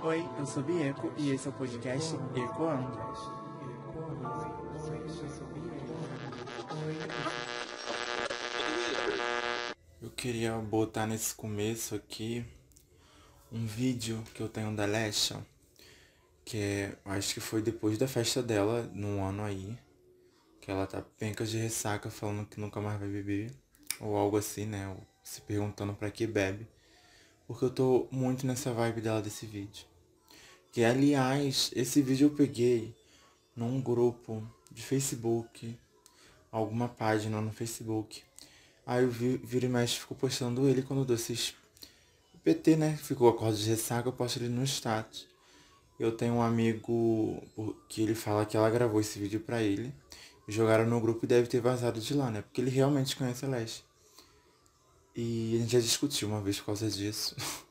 Oi, eu sou Bieco e esse é o podcast Ecoando. Eu queria botar nesse começo aqui um vídeo que eu tenho da Lesha, que é, acho que foi depois da festa dela, num ano aí, que ela tá pencas de ressaca falando que nunca mais vai beber, ou algo assim, né, se perguntando para que bebe, porque eu tô muito nessa vibe dela desse vídeo. Que aliás, esse vídeo eu peguei num grupo de Facebook, alguma página no Facebook. Aí eu vi, vira e mexe, ficou postando ele quando eu dou esses PT, né? Ficou a corda de ressaca, eu posto ele no status. Eu tenho um amigo que ele fala que ela gravou esse vídeo pra ele. Jogaram no grupo e deve ter vazado de lá, né? Porque ele realmente conhece a Leste. E a gente já discutiu uma vez por causa disso.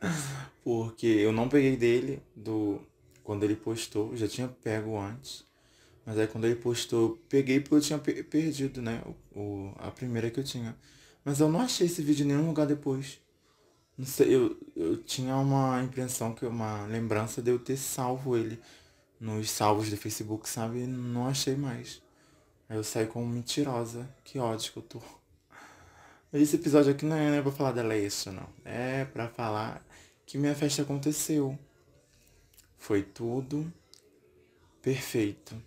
Porque eu não peguei dele do quando ele postou, já tinha pego antes. Mas aí quando ele postou, eu peguei porque eu tinha perdido, né? O, o, a primeira que eu tinha. Mas eu não achei esse vídeo em nenhum lugar depois. Não sei, eu, eu tinha uma impressão, que uma lembrança de eu ter salvo ele nos salvos do Facebook, sabe? Não achei mais. Aí eu saí como mentirosa. Que ódio que eu tô. Esse episódio aqui não é, não é pra falar dela isso, não. É pra falar que minha festa aconteceu. Foi tudo perfeito.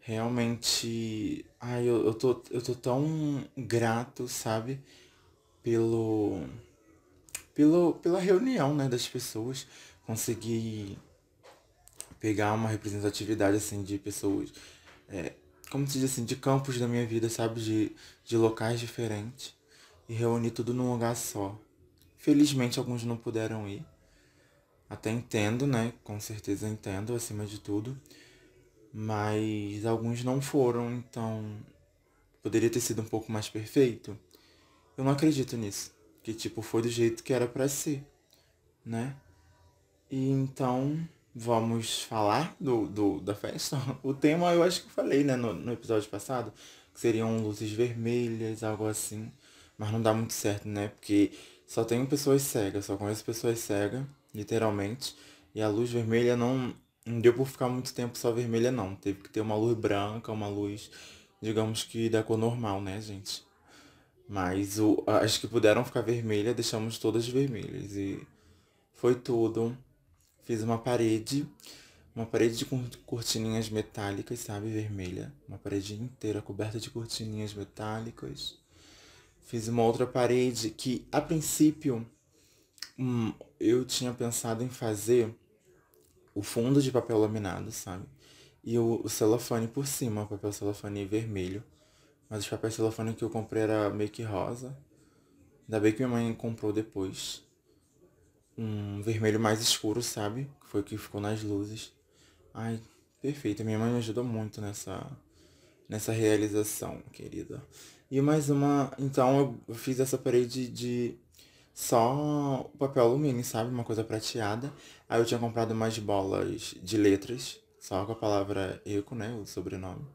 Realmente. Ai, eu, eu, tô, eu tô tão grato, sabe? Pelo. Pelo, pela reunião, né, das pessoas. Consegui pegar uma representatividade, assim, de pessoas. É, como se diz assim, de campos da minha vida, sabe? De, de locais diferentes. E reunir tudo num lugar só. Felizmente alguns não puderam ir. Até entendo, né? Com certeza entendo, acima de tudo. Mas alguns não foram, então poderia ter sido um pouco mais perfeito. Eu não acredito nisso. Que tipo, foi do jeito que era para ser, né? E então vamos falar do, do, da festa. O tema eu acho que falei, né, no, no episódio passado, que seriam luzes vermelhas, algo assim. Mas não dá muito certo, né? Porque só tenho pessoas cegas, só conheço pessoas cegas, literalmente. E a luz vermelha não, não deu por ficar muito tempo só vermelha, não. Teve que ter uma luz branca, uma luz, digamos que da cor normal, né, gente? Mas o, as que puderam ficar vermelhas, deixamos todas vermelhas. E foi tudo. Fiz uma parede, uma parede de cortininhas metálicas, sabe, vermelha. Uma parede inteira coberta de cortininhas metálicas. Fiz uma outra parede que, a princípio, hum, eu tinha pensado em fazer o fundo de papel laminado, sabe? E o, o celofane por cima, papel celofane vermelho. Mas o papel celofane que eu comprei era meio que rosa. Ainda bem que minha mãe comprou depois. Um vermelho mais escuro, sabe? Que foi o que ficou nas luzes. Ai, perfeito. Minha mãe me ajudou muito nessa, nessa realização, querida. E mais uma. Então eu fiz essa parede de só papel alumínio, sabe? Uma coisa prateada. Aí eu tinha comprado umas bolas de letras, só com a palavra eco, né? O sobrenome.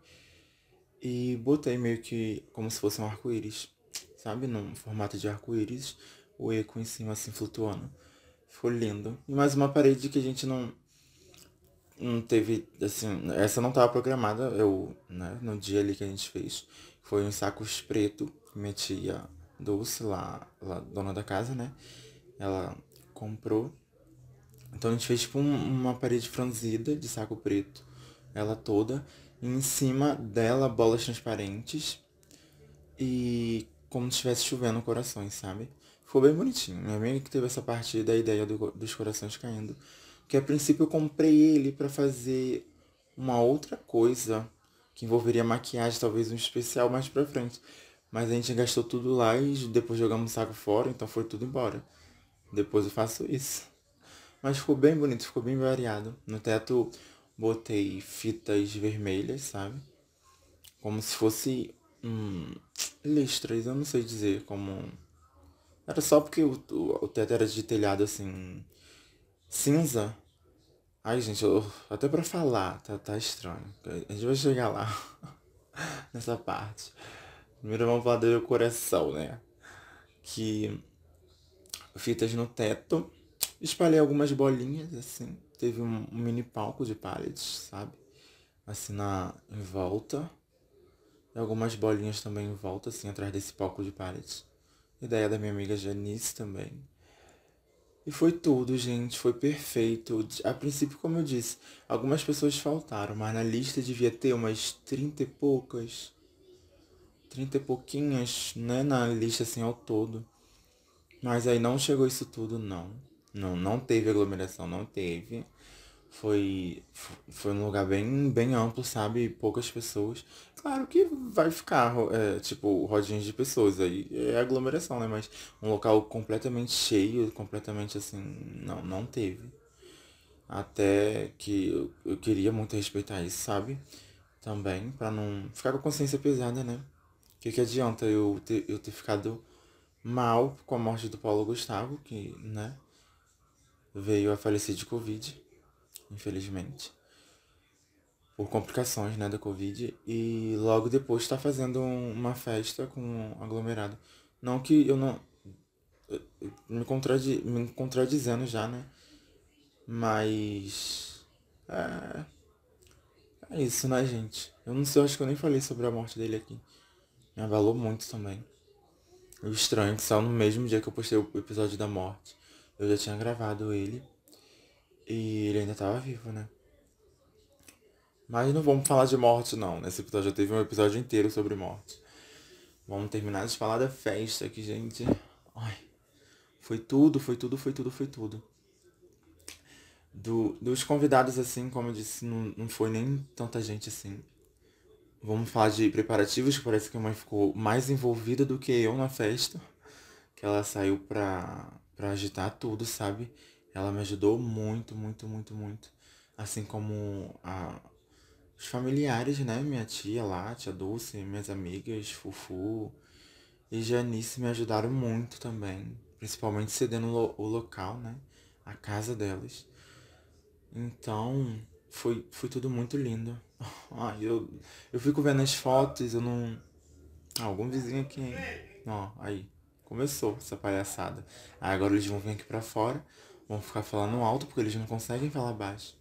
E botei meio que como se fosse um arco-íris, sabe? Num formato de arco-íris, o eco em cima assim flutuando. Ficou lindo. E mais uma parede que a gente não. Não teve, assim, essa não estava programada, eu, né, no dia ali que a gente fez. Foi uns sacos preto que minha tia Dulce, lá, lá, dona da casa, né? Ela comprou. Então a gente fez tipo um, uma parede franzida de saco preto, ela toda. E em cima dela, bolas transparentes. E como se estivesse chovendo corações, sabe? Ficou bem bonitinho. Minha amiga que teve essa parte da ideia do, dos corações caindo. Que a princípio eu comprei ele para fazer uma outra coisa que envolveria maquiagem, talvez um especial mais pra frente. Mas a gente gastou tudo lá e depois jogamos o saco fora, então foi tudo embora. Depois eu faço isso. Mas ficou bem bonito, ficou bem variado. No teto botei fitas vermelhas, sabe? Como se fosse hum, listras, eu não sei dizer como. Era só porque o, o, o teto era de telhado assim. cinza. Ai, gente, eu, até pra falar, tá, tá estranho. A gente vai chegar lá. Nessa parte. Primeiro vamos falar do coração, né? Que fitas no teto, Espalhei algumas bolinhas, assim. Teve um, um mini palco de pallets, sabe? Assim na, em volta. E algumas bolinhas também em volta, assim, atrás desse palco de pallets. Ideia da minha amiga Janice também. E foi tudo, gente. Foi perfeito. A princípio, como eu disse, algumas pessoas faltaram, mas na lista devia ter umas trinta e poucas. Trinta e pouquinhas, né? Na lista assim ao todo. Mas aí não chegou isso tudo, não. Não, não teve aglomeração, não teve. Foi, foi um lugar bem, bem amplo, sabe? Poucas pessoas. Claro que vai ficar, é, tipo, rodinhas de pessoas aí. É aglomeração, né? Mas um local completamente cheio, completamente assim, não, não teve. Até que eu, eu queria muito respeitar isso, sabe? Também, pra não ficar com a consciência pesada, né? O que, que adianta eu ter, eu ter ficado mal com a morte do Paulo Gustavo, que, né? Veio a falecer de Covid infelizmente, por complicações né, da Covid, e logo depois está fazendo uma festa com aglomerado. Não que eu não. Me, contradi, me contradizendo já, né? Mas. É. É isso, né, gente? Eu não sei, acho que eu nem falei sobre a morte dele aqui. Me abalou muito também. O estranho é que só no mesmo dia que eu postei o episódio da morte. Eu já tinha gravado ele. E ele ainda estava vivo, né? Mas não vamos falar de morte, não. Nesse episódio já teve um episódio inteiro sobre morte. Vamos terminar de falar da festa aqui, gente. Ai, foi tudo, foi tudo, foi tudo, foi tudo. Do, dos convidados, assim, como eu disse, não, não foi nem tanta gente assim. Vamos falar de preparativos, que parece que a mãe ficou mais envolvida do que eu na festa. Que ela saiu pra, pra agitar tudo, sabe? Ela me ajudou muito, muito, muito, muito. Assim como a, os familiares, né? Minha tia lá, tia Dulce, minhas amigas, Fufu e Janice me ajudaram muito também. Principalmente cedendo o, local, né? A casa delas. Então, foi, foi tudo muito lindo. Ai, eu, eu fico vendo as fotos, eu não. Ah, algum vizinho aqui. Ó, aí. Começou essa palhaçada. Aí agora eles vão vir aqui pra fora vão ficar falando alto porque eles não conseguem falar baixo.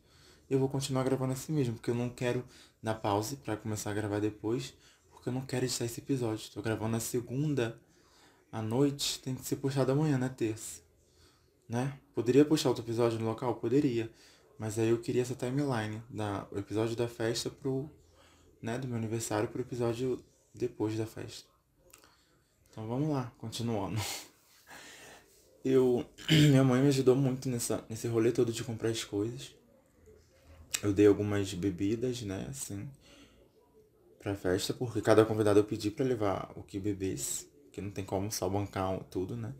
Eu vou continuar gravando assim mesmo, porque eu não quero dar pause para começar a gravar depois, porque eu não quero editar esse episódio. Tô gravando na segunda à noite, tem que ser puxado amanhã, na terça. Né? Poderia puxar outro episódio no local? Poderia. Mas aí eu queria essa timeline, da, o episódio da festa pro. né, do meu aniversário pro episódio depois da festa. Então vamos lá, continuando. eu minha mãe me ajudou muito nessa nesse rolê todo de comprar as coisas eu dei algumas bebidas né assim pra festa porque cada convidado eu pedi para levar o que bebesse que não tem como só bancar tudo né.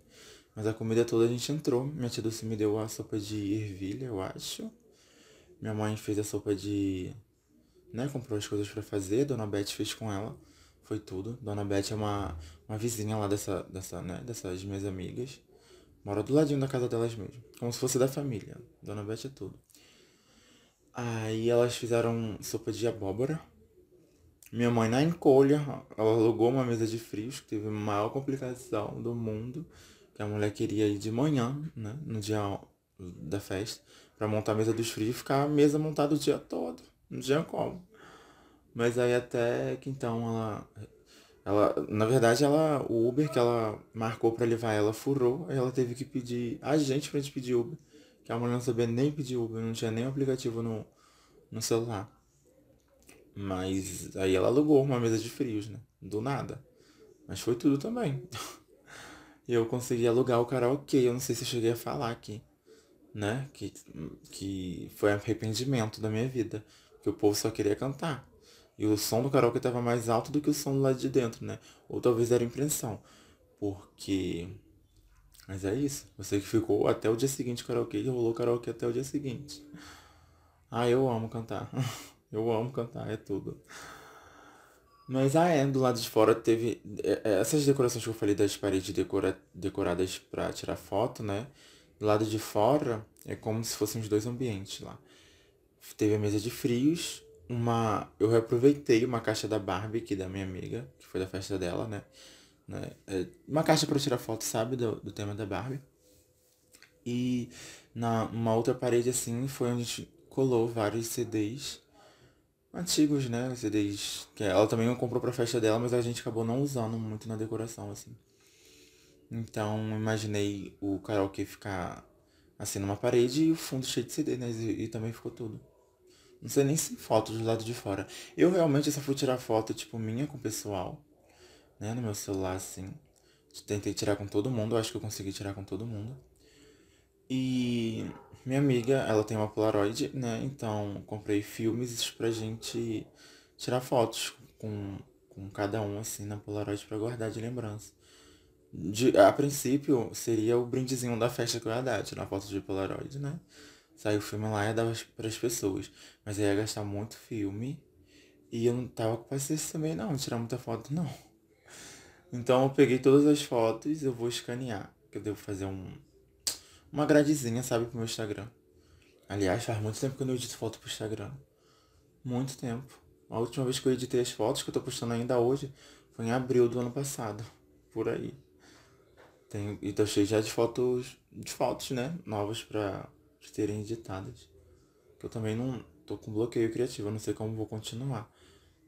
Mas a comida toda a gente entrou. Minha tia Dulce me deu a sopa de ervilha eu acho. Minha mãe fez a sopa de né comprou as coisas para fazer. Dona Beth fez com ela. Foi tudo. Dona Beth é uma uma vizinha lá dessa dessa né dessas minhas amigas. Mora do ladinho da casa delas mesmo. Como se fosse da família. Dona Beth é tudo. Aí elas fizeram sopa de abóbora. Minha mãe na encolha, ela alugou uma mesa de frios, que teve a maior complicação do mundo. Que a mulher queria ir de manhã, né? No dia da festa, para montar a mesa dos frios e ficar a mesa montada o dia todo. Não tinha como. Mas aí até que então ela ela, na verdade, ela, o Uber que ela marcou para levar ela furou, aí ela teve que pedir a gente pra gente pedir Uber. Que a mulher não sabia nem pedir Uber, não tinha nem aplicativo no, no celular. Mas aí ela alugou uma mesa de frios, né? Do nada. Mas foi tudo também. e eu consegui alugar o karaokê. Eu não sei se eu cheguei a falar aqui. Né? Que, que foi arrependimento da minha vida. Que o povo só queria cantar. E o som do karaokê estava mais alto do que o som do lado de dentro, né? Ou talvez era impressão. Porque. Mas é isso. Você que ficou até o dia seguinte karaokê e rolou karaokê até o dia seguinte. Ah, eu amo cantar. eu amo cantar, é tudo. Mas ah, é, do lado de fora teve. É, é, essas decorações que eu falei das paredes decora, decoradas para tirar foto, né? Do lado de fora é como se fossem os dois ambientes lá. Teve a mesa de frios, uma. Eu reaproveitei uma caixa da Barbie aqui da minha amiga, que foi da festa dela, né? Né? É uma caixa para tirar foto, sabe? Do, do tema da Barbie. E na uma outra parede assim foi onde a gente colou vários CDs antigos, né? CDs que ela também comprou pra festa dela, mas a gente acabou não usando muito na decoração, assim. Então imaginei o karaokê ficar assim numa parede e o fundo cheio de CD, né? E, e também ficou tudo. Não sei nem se foto do lado de fora. Eu realmente só fui tirar foto, tipo, minha com o pessoal, né? No meu celular, assim. Tentei tirar com todo mundo, acho que eu consegui tirar com todo mundo. E minha amiga, ela tem uma Polaroid, né? Então comprei filmes pra gente tirar fotos com, com cada um, assim, na Polaroid pra guardar de lembrança. De, a princípio, seria o brindezinho da festa que eu ia dar, tirar foto de Polaroid, né? Sair o filme lá e ia dar para as pessoas. Mas aí ia gastar muito filme. E eu não tava com paciência também não, tirar muita foto não. Então eu peguei todas as fotos, eu vou escanear. Que eu devo fazer um, uma gradezinha, sabe, pro meu Instagram. Aliás, faz muito tempo que eu não edito foto pro Instagram. Muito tempo. A última vez que eu editei as fotos, que eu tô postando ainda hoje, foi em abril do ano passado. Por aí. Tenho, e tô cheio já de fotos, de fotos, né? Novas pra terem editadas. Que eu também não tô com bloqueio criativo, eu não sei como vou continuar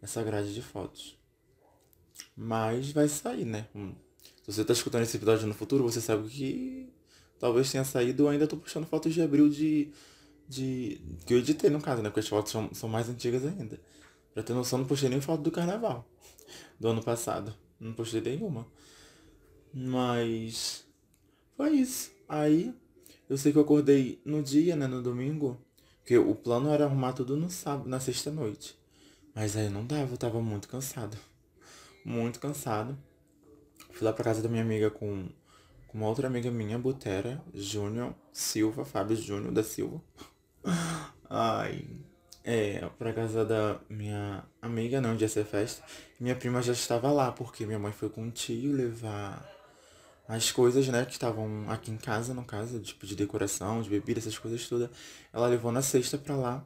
essa grade de fotos. Mas vai sair, né? Hum. Se você tá escutando esse episódio no futuro, você sabe que talvez tenha saído ou ainda tô puxando fotos de abril de. de. que eu editei no caso, né? Porque as fotos são, são mais antigas ainda. Pra ter noção, não postei nem foto do carnaval do ano passado. Não postei nenhuma. Mas. Foi isso. Aí. Eu sei que eu acordei no dia, né? No domingo. Porque o plano era arrumar tudo no sábado, na sexta-noite. Mas aí não dava, eu tava muito cansado. Muito cansado. Fui lá pra casa da minha amiga com com uma outra amiga minha, Butera Júnior Silva, Fábio Júnior da Silva. Ai, é, pra casa da minha amiga, não, dia ser festa. Minha prima já estava lá, porque minha mãe foi com um tio levar as coisas, né, que estavam aqui em casa, no caso, tipo de decoração, de bebida, essas coisas todas. Ela levou na sexta pra lá.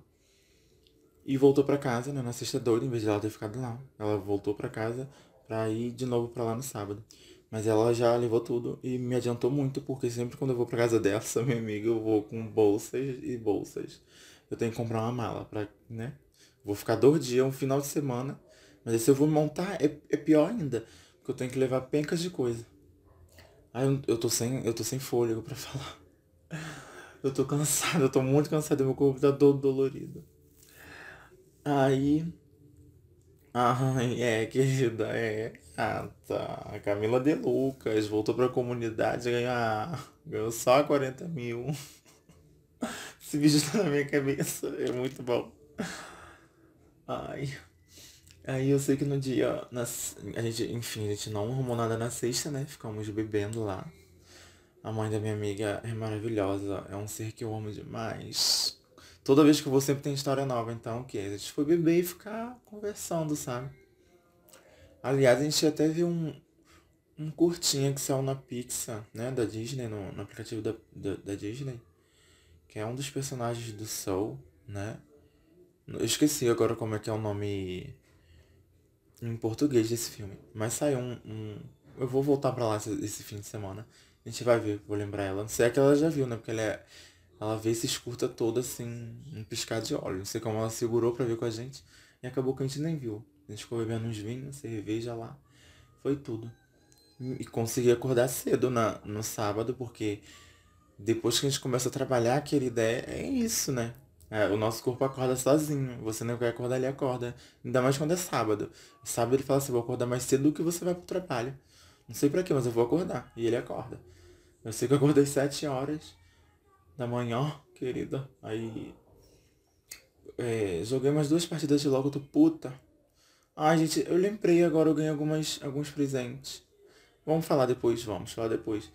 E voltou pra casa, né, na sexta doida, em vez de ela ter ficado lá. Ela voltou pra casa pra ir de novo pra lá no sábado. Mas ela já levou tudo e me adiantou muito, porque sempre quando eu vou pra casa dessa, minha amiga, eu vou com bolsas e bolsas. Eu tenho que comprar uma mala pra, né? Vou ficar dois dias, um final de semana. Mas se eu vou montar, é, é pior ainda. Porque eu tenho que levar pencas de coisa. Aí eu, eu tô sem. Eu tô sem fôlego pra falar. Eu tô cansado, eu tô muito cansado, meu corpo tá todo dolorido. Aí. Ai, é, querida, é. Ah, tá. A Camila De Lucas voltou pra comunidade ganhar. Ganhou só 40 mil. Esse vídeo tá na minha cabeça. É muito bom. Ai. Aí eu sei que no dia. Na, a gente, enfim, a gente não arrumou nada na sexta, né? Ficamos bebendo lá. A mãe da minha amiga é maravilhosa. É um ser que eu amo demais. Toda vez que eu vou sempre tem história nova, então o que? A gente foi beber e ficar conversando, sabe? Aliás, a gente até viu um, um curtinha que saiu na Pixar, né? Da Disney, no, no aplicativo da, da, da, Disney. Que é um dos personagens do Soul, né? Eu esqueci agora como é que é o nome em português desse filme. Mas saiu um. um eu vou voltar pra lá esse, esse, fim de semana. A gente vai ver, vou lembrar ela. Não sei é que ela já viu, né? Porque ela é ela vê esse escuta todo assim, um piscar de olho. Não sei como ela segurou pra ver com a gente. E acabou que a gente nem viu. A gente ficou bebendo uns vinhos, cerveja lá. Foi tudo. E consegui acordar cedo na, no sábado, porque depois que a gente começa a trabalhar, aquela ideia é isso, né? É, o nosso corpo acorda sozinho. Você não quer acordar, ele acorda. Ainda mais quando é sábado. Sábado ele fala assim, vou acordar mais cedo do que você vai pro trabalho. Não sei pra quê, mas eu vou acordar. E ele acorda. Eu sei que eu acordei sete horas da manhã, querida. Aí. É, joguei umas duas partidas de logo, tô puta. Ai, gente, eu lembrei agora, eu ganhei algumas, alguns presentes. Vamos falar depois, vamos falar depois.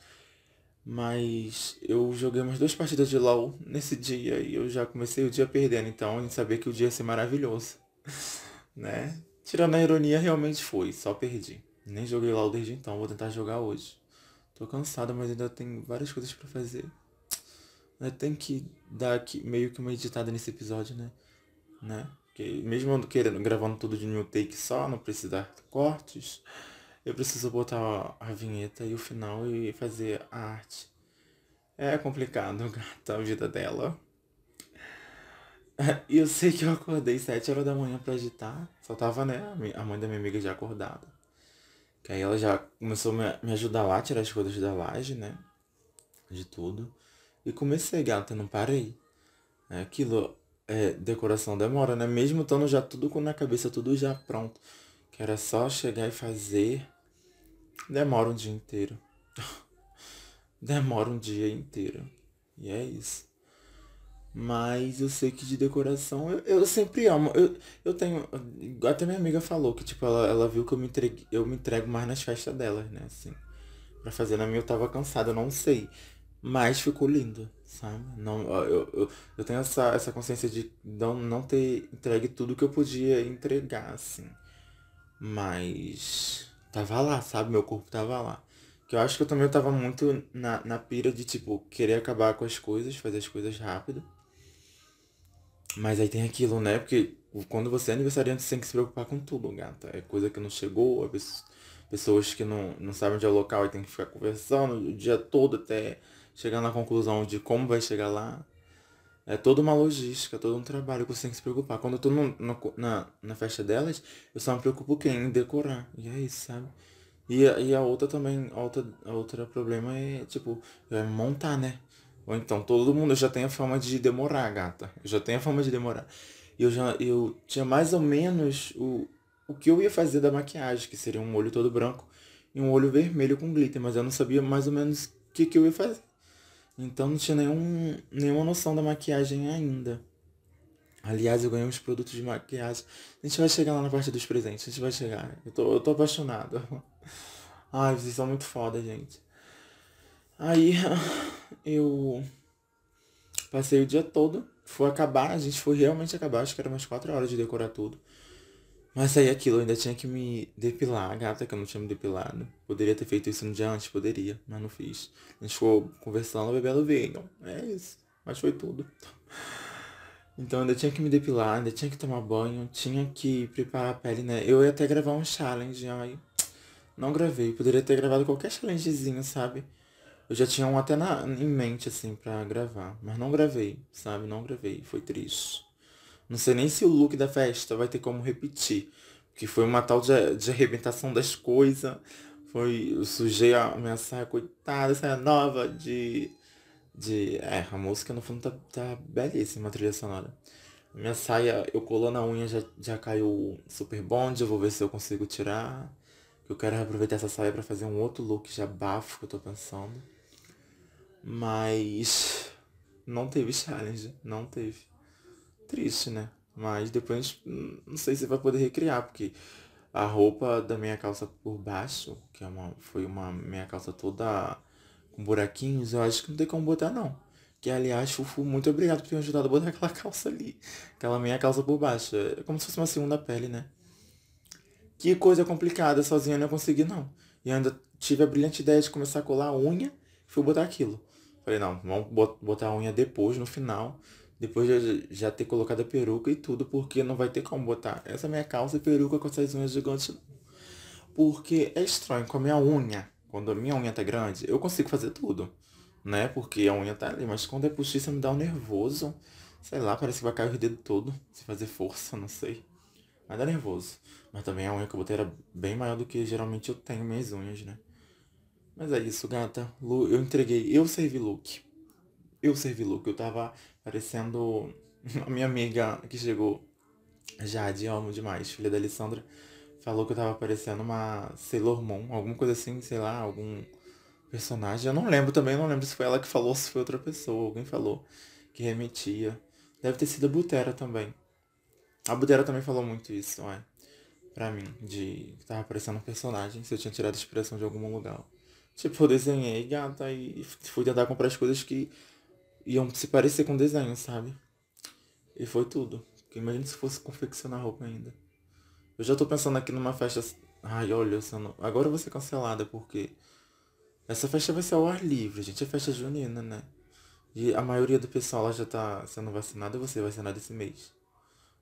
Mas eu joguei umas duas partidas de LOL nesse dia e eu já comecei o dia perdendo, então a gente sabia que o dia ia ser maravilhoso. né? Tirando a ironia, realmente foi, só perdi. Nem joguei LOL desde então, vou tentar jogar hoje. Tô cansado, mas ainda tem várias coisas para fazer. Né, tem que dar aqui, meio que uma editada nesse episódio, né? né? Porque mesmo querendo, gravando tudo de new take só, não precisar de cortes, eu preciso botar a vinheta e o final e fazer a arte. É complicado, gata, a vida dela. E eu sei que eu acordei sete horas da manhã pra agitar. Só tava, né, a mãe da minha amiga já acordada. Que aí ela já começou a me ajudar lá, tirar as coisas da laje, né? De tudo. E comecei, gata, não parei. É aquilo, é, decoração demora, né? Mesmo estando já tudo na cabeça, tudo já pronto. Que era só chegar e fazer. Demora um dia inteiro. demora um dia inteiro. E é isso. Mas eu sei que de decoração eu, eu sempre amo. Eu, eu tenho. Até minha amiga falou que, tipo, ela, ela viu que eu me, entregue, eu me entrego mais nas festas delas, né? Assim. Pra fazer na minha eu tava cansada, eu não sei. Mas ficou lindo, sabe? Não, eu, eu, eu tenho essa, essa consciência de não, não ter entregue tudo que eu podia entregar, assim. Mas tava lá, sabe? Meu corpo tava lá. Que eu acho que eu também tava muito na, na pira de, tipo, querer acabar com as coisas, fazer as coisas rápido. Mas aí tem aquilo, né? Porque quando você é aniversariante, você tem que se preocupar com tudo, gata. É coisa que não chegou, pessoas que não, não sabem onde é o local e tem que ficar conversando o dia todo até chegar na conclusão de como vai chegar lá. É toda uma logística, todo um trabalho que você tem que se preocupar. Quando eu tô no, no, na, na festa delas, eu só me preocupo quem? Em decorar. E é isso, sabe? E, a, e a outra também, a outra, a outra problema é, tipo, é montar, né? Ou então, todo mundo já tem a fama de demorar, gata. Eu já tenho a fama de demorar. E eu já eu tinha mais ou menos o, o que eu ia fazer da maquiagem, que seria um olho todo branco e um olho vermelho com glitter, mas eu não sabia mais ou menos o que, que eu ia fazer. Então não tinha nenhum, nenhuma noção da maquiagem ainda. Aliás, eu ganhei uns produtos de maquiagem. A gente vai chegar lá na parte dos presentes. A gente vai chegar. Eu tô, eu tô apaixonado. Ai, vocês são muito foda, gente. Aí eu passei o dia todo. Foi acabar, a gente foi realmente acabar. Acho que era umas 4 horas de decorar tudo. Mas aí aquilo, eu ainda tinha que me depilar, gata que eu não tinha me depilado. Poderia ter feito isso no dia antes, poderia, mas não fiz. A gente ficou conversando, bebendo vinho. É isso. Mas foi tudo. Então ainda tinha que me depilar, ainda tinha que tomar banho, tinha que preparar a pele, né? Eu ia até gravar um challenge, aí não gravei. Poderia ter gravado qualquer challengezinho, sabe? Eu já tinha um até na, em mente, assim, pra gravar. Mas não gravei, sabe? Não gravei. Foi triste. Não sei nem se o look da festa vai ter como repetir. Porque foi uma tal de, de arrebentação das coisas. Foi. Eu sujei a minha saia, coitada, saia nova de. De. É, a música no fundo tá, tá belíssima, a trilha sonora. Minha saia, eu colando a unha já, já caiu super bond. Eu vou ver se eu consigo tirar. Eu quero aproveitar essa saia para fazer um outro look já bafo que eu tô pensando. Mas. Não teve challenge. Não teve triste, né? Mas depois não sei se vai poder recriar, porque a roupa da minha calça por baixo, que é uma, foi uma minha calça toda com buraquinhos, eu acho que não tem como botar não. Que aliás, Fufu, muito obrigado por ter me ajudado a botar aquela calça ali. Aquela minha calça por baixo. É como se fosse uma segunda pele, né? Que coisa complicada, sozinha eu não consegui não. E ainda tive a brilhante ideia de começar a colar a unha, fui botar aquilo. Falei, não, vamos botar a unha depois, no final. Depois de já ter colocado a peruca e tudo, porque não vai ter como botar essa minha calça e peruca com essas unhas gigantes. Porque é estranho, com a minha unha, quando a minha unha tá grande, eu consigo fazer tudo, né? Porque a unha tá ali, mas quando é postiça me dá um nervoso. Sei lá, parece que vai cair o dedo todo, se fazer força, não sei. Mas dá nervoso. Mas também a unha que eu botei era bem maior do que geralmente eu tenho minhas unhas, né? Mas é isso, gata. Eu entreguei, eu servi look. Eu servi look. Eu tava parecendo a minha amiga que chegou, Jade, amo demais, filha da Alessandra, falou que eu tava parecendo uma Sailor Moon, alguma coisa assim, sei lá, algum personagem. Eu não lembro também, não lembro se foi ela que falou ou se foi outra pessoa, alguém falou que remetia. Deve ter sido a Butera também. A Butera também falou muito isso, ué, pra mim, de que tava parecendo um personagem, se eu tinha tirado inspiração de algum lugar. Tipo, eu desenhei gata e fui tentar comprar as coisas que iam se parecer com desenho, sabe? E foi tudo. Imagina se fosse confeccionar roupa ainda. Eu já tô pensando aqui numa festa. Ai, olha, não... agora eu vou ser cancelada porque. Essa festa vai ser ao ar livre, gente. É festa junina, né? E a maioria do pessoal lá já tá sendo vacinado e você vai vacinado esse mês.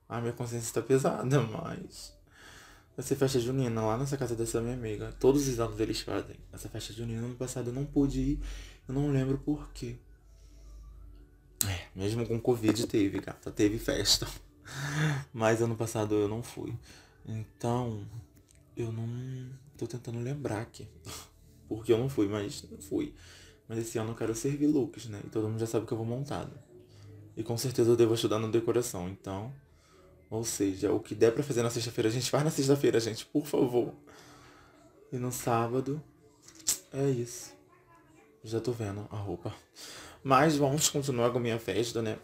Ah, minha consciência tá pesada, mas. Vai ser festa junina lá nessa casa dessa minha amiga. Todos os anos eles fazem essa festa junina. No ano passado eu não pude ir Eu não lembro por quê. Mesmo com Covid teve, gata. Teve festa. Mas ano passado eu não fui. Então, eu não. Tô tentando lembrar aqui. Porque eu não fui, mas não fui. Mas esse ano eu quero servir looks, né? E todo mundo já sabe que eu vou montado. E com certeza eu devo ajudar na decoração. Então, ou seja, o que der pra fazer na sexta-feira, a gente faz na sexta-feira, gente, por favor. E no sábado, é isso. Já tô vendo a roupa. Mas vamos continuar com a minha festa, né?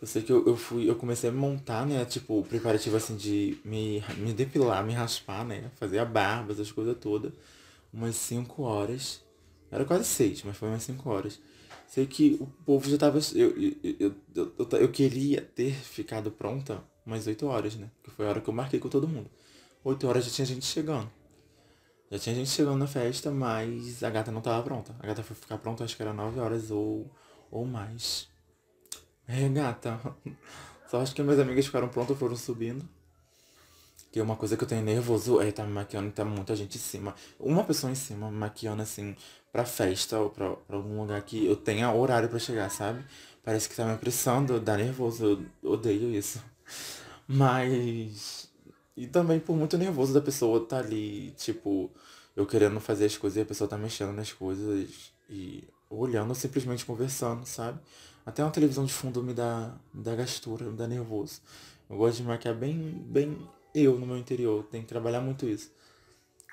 Eu sei que eu, eu fui, eu comecei a montar, né? Tipo, o preparativo assim de me, me depilar, me raspar, né? Fazer a barba, essas coisas todas. Umas 5 horas. Era quase 6, mas foi umas 5 horas. Sei que o povo já tava. Eu, eu, eu, eu, eu, queria ter ficado pronta umas 8 horas, né? Que foi a hora que eu marquei com todo mundo. 8 horas já tinha gente chegando. Já tinha gente chegando na festa, mas a gata não tava pronta. A gata foi ficar pronta, acho que era 9 horas ou, ou mais. É, gata. Só acho que minhas amigas ficaram prontas, foram subindo. Que uma coisa que eu tenho nervoso é tá me maquiando e tá muita gente em cima. Uma pessoa em cima me maquiando assim pra festa ou pra, pra algum lugar que eu tenha horário pra chegar, sabe? Parece que tá me apressando, dá nervoso, eu odeio isso. Mas. E também por muito nervoso da pessoa tá ali, tipo, eu querendo fazer as coisas e a pessoa tá mexendo nas coisas e olhando, simplesmente conversando, sabe? Até uma televisão de fundo me dá, me dá gastura, me dá nervoso. Eu gosto de maquiar bem, bem eu no meu interior. Tenho que trabalhar muito isso.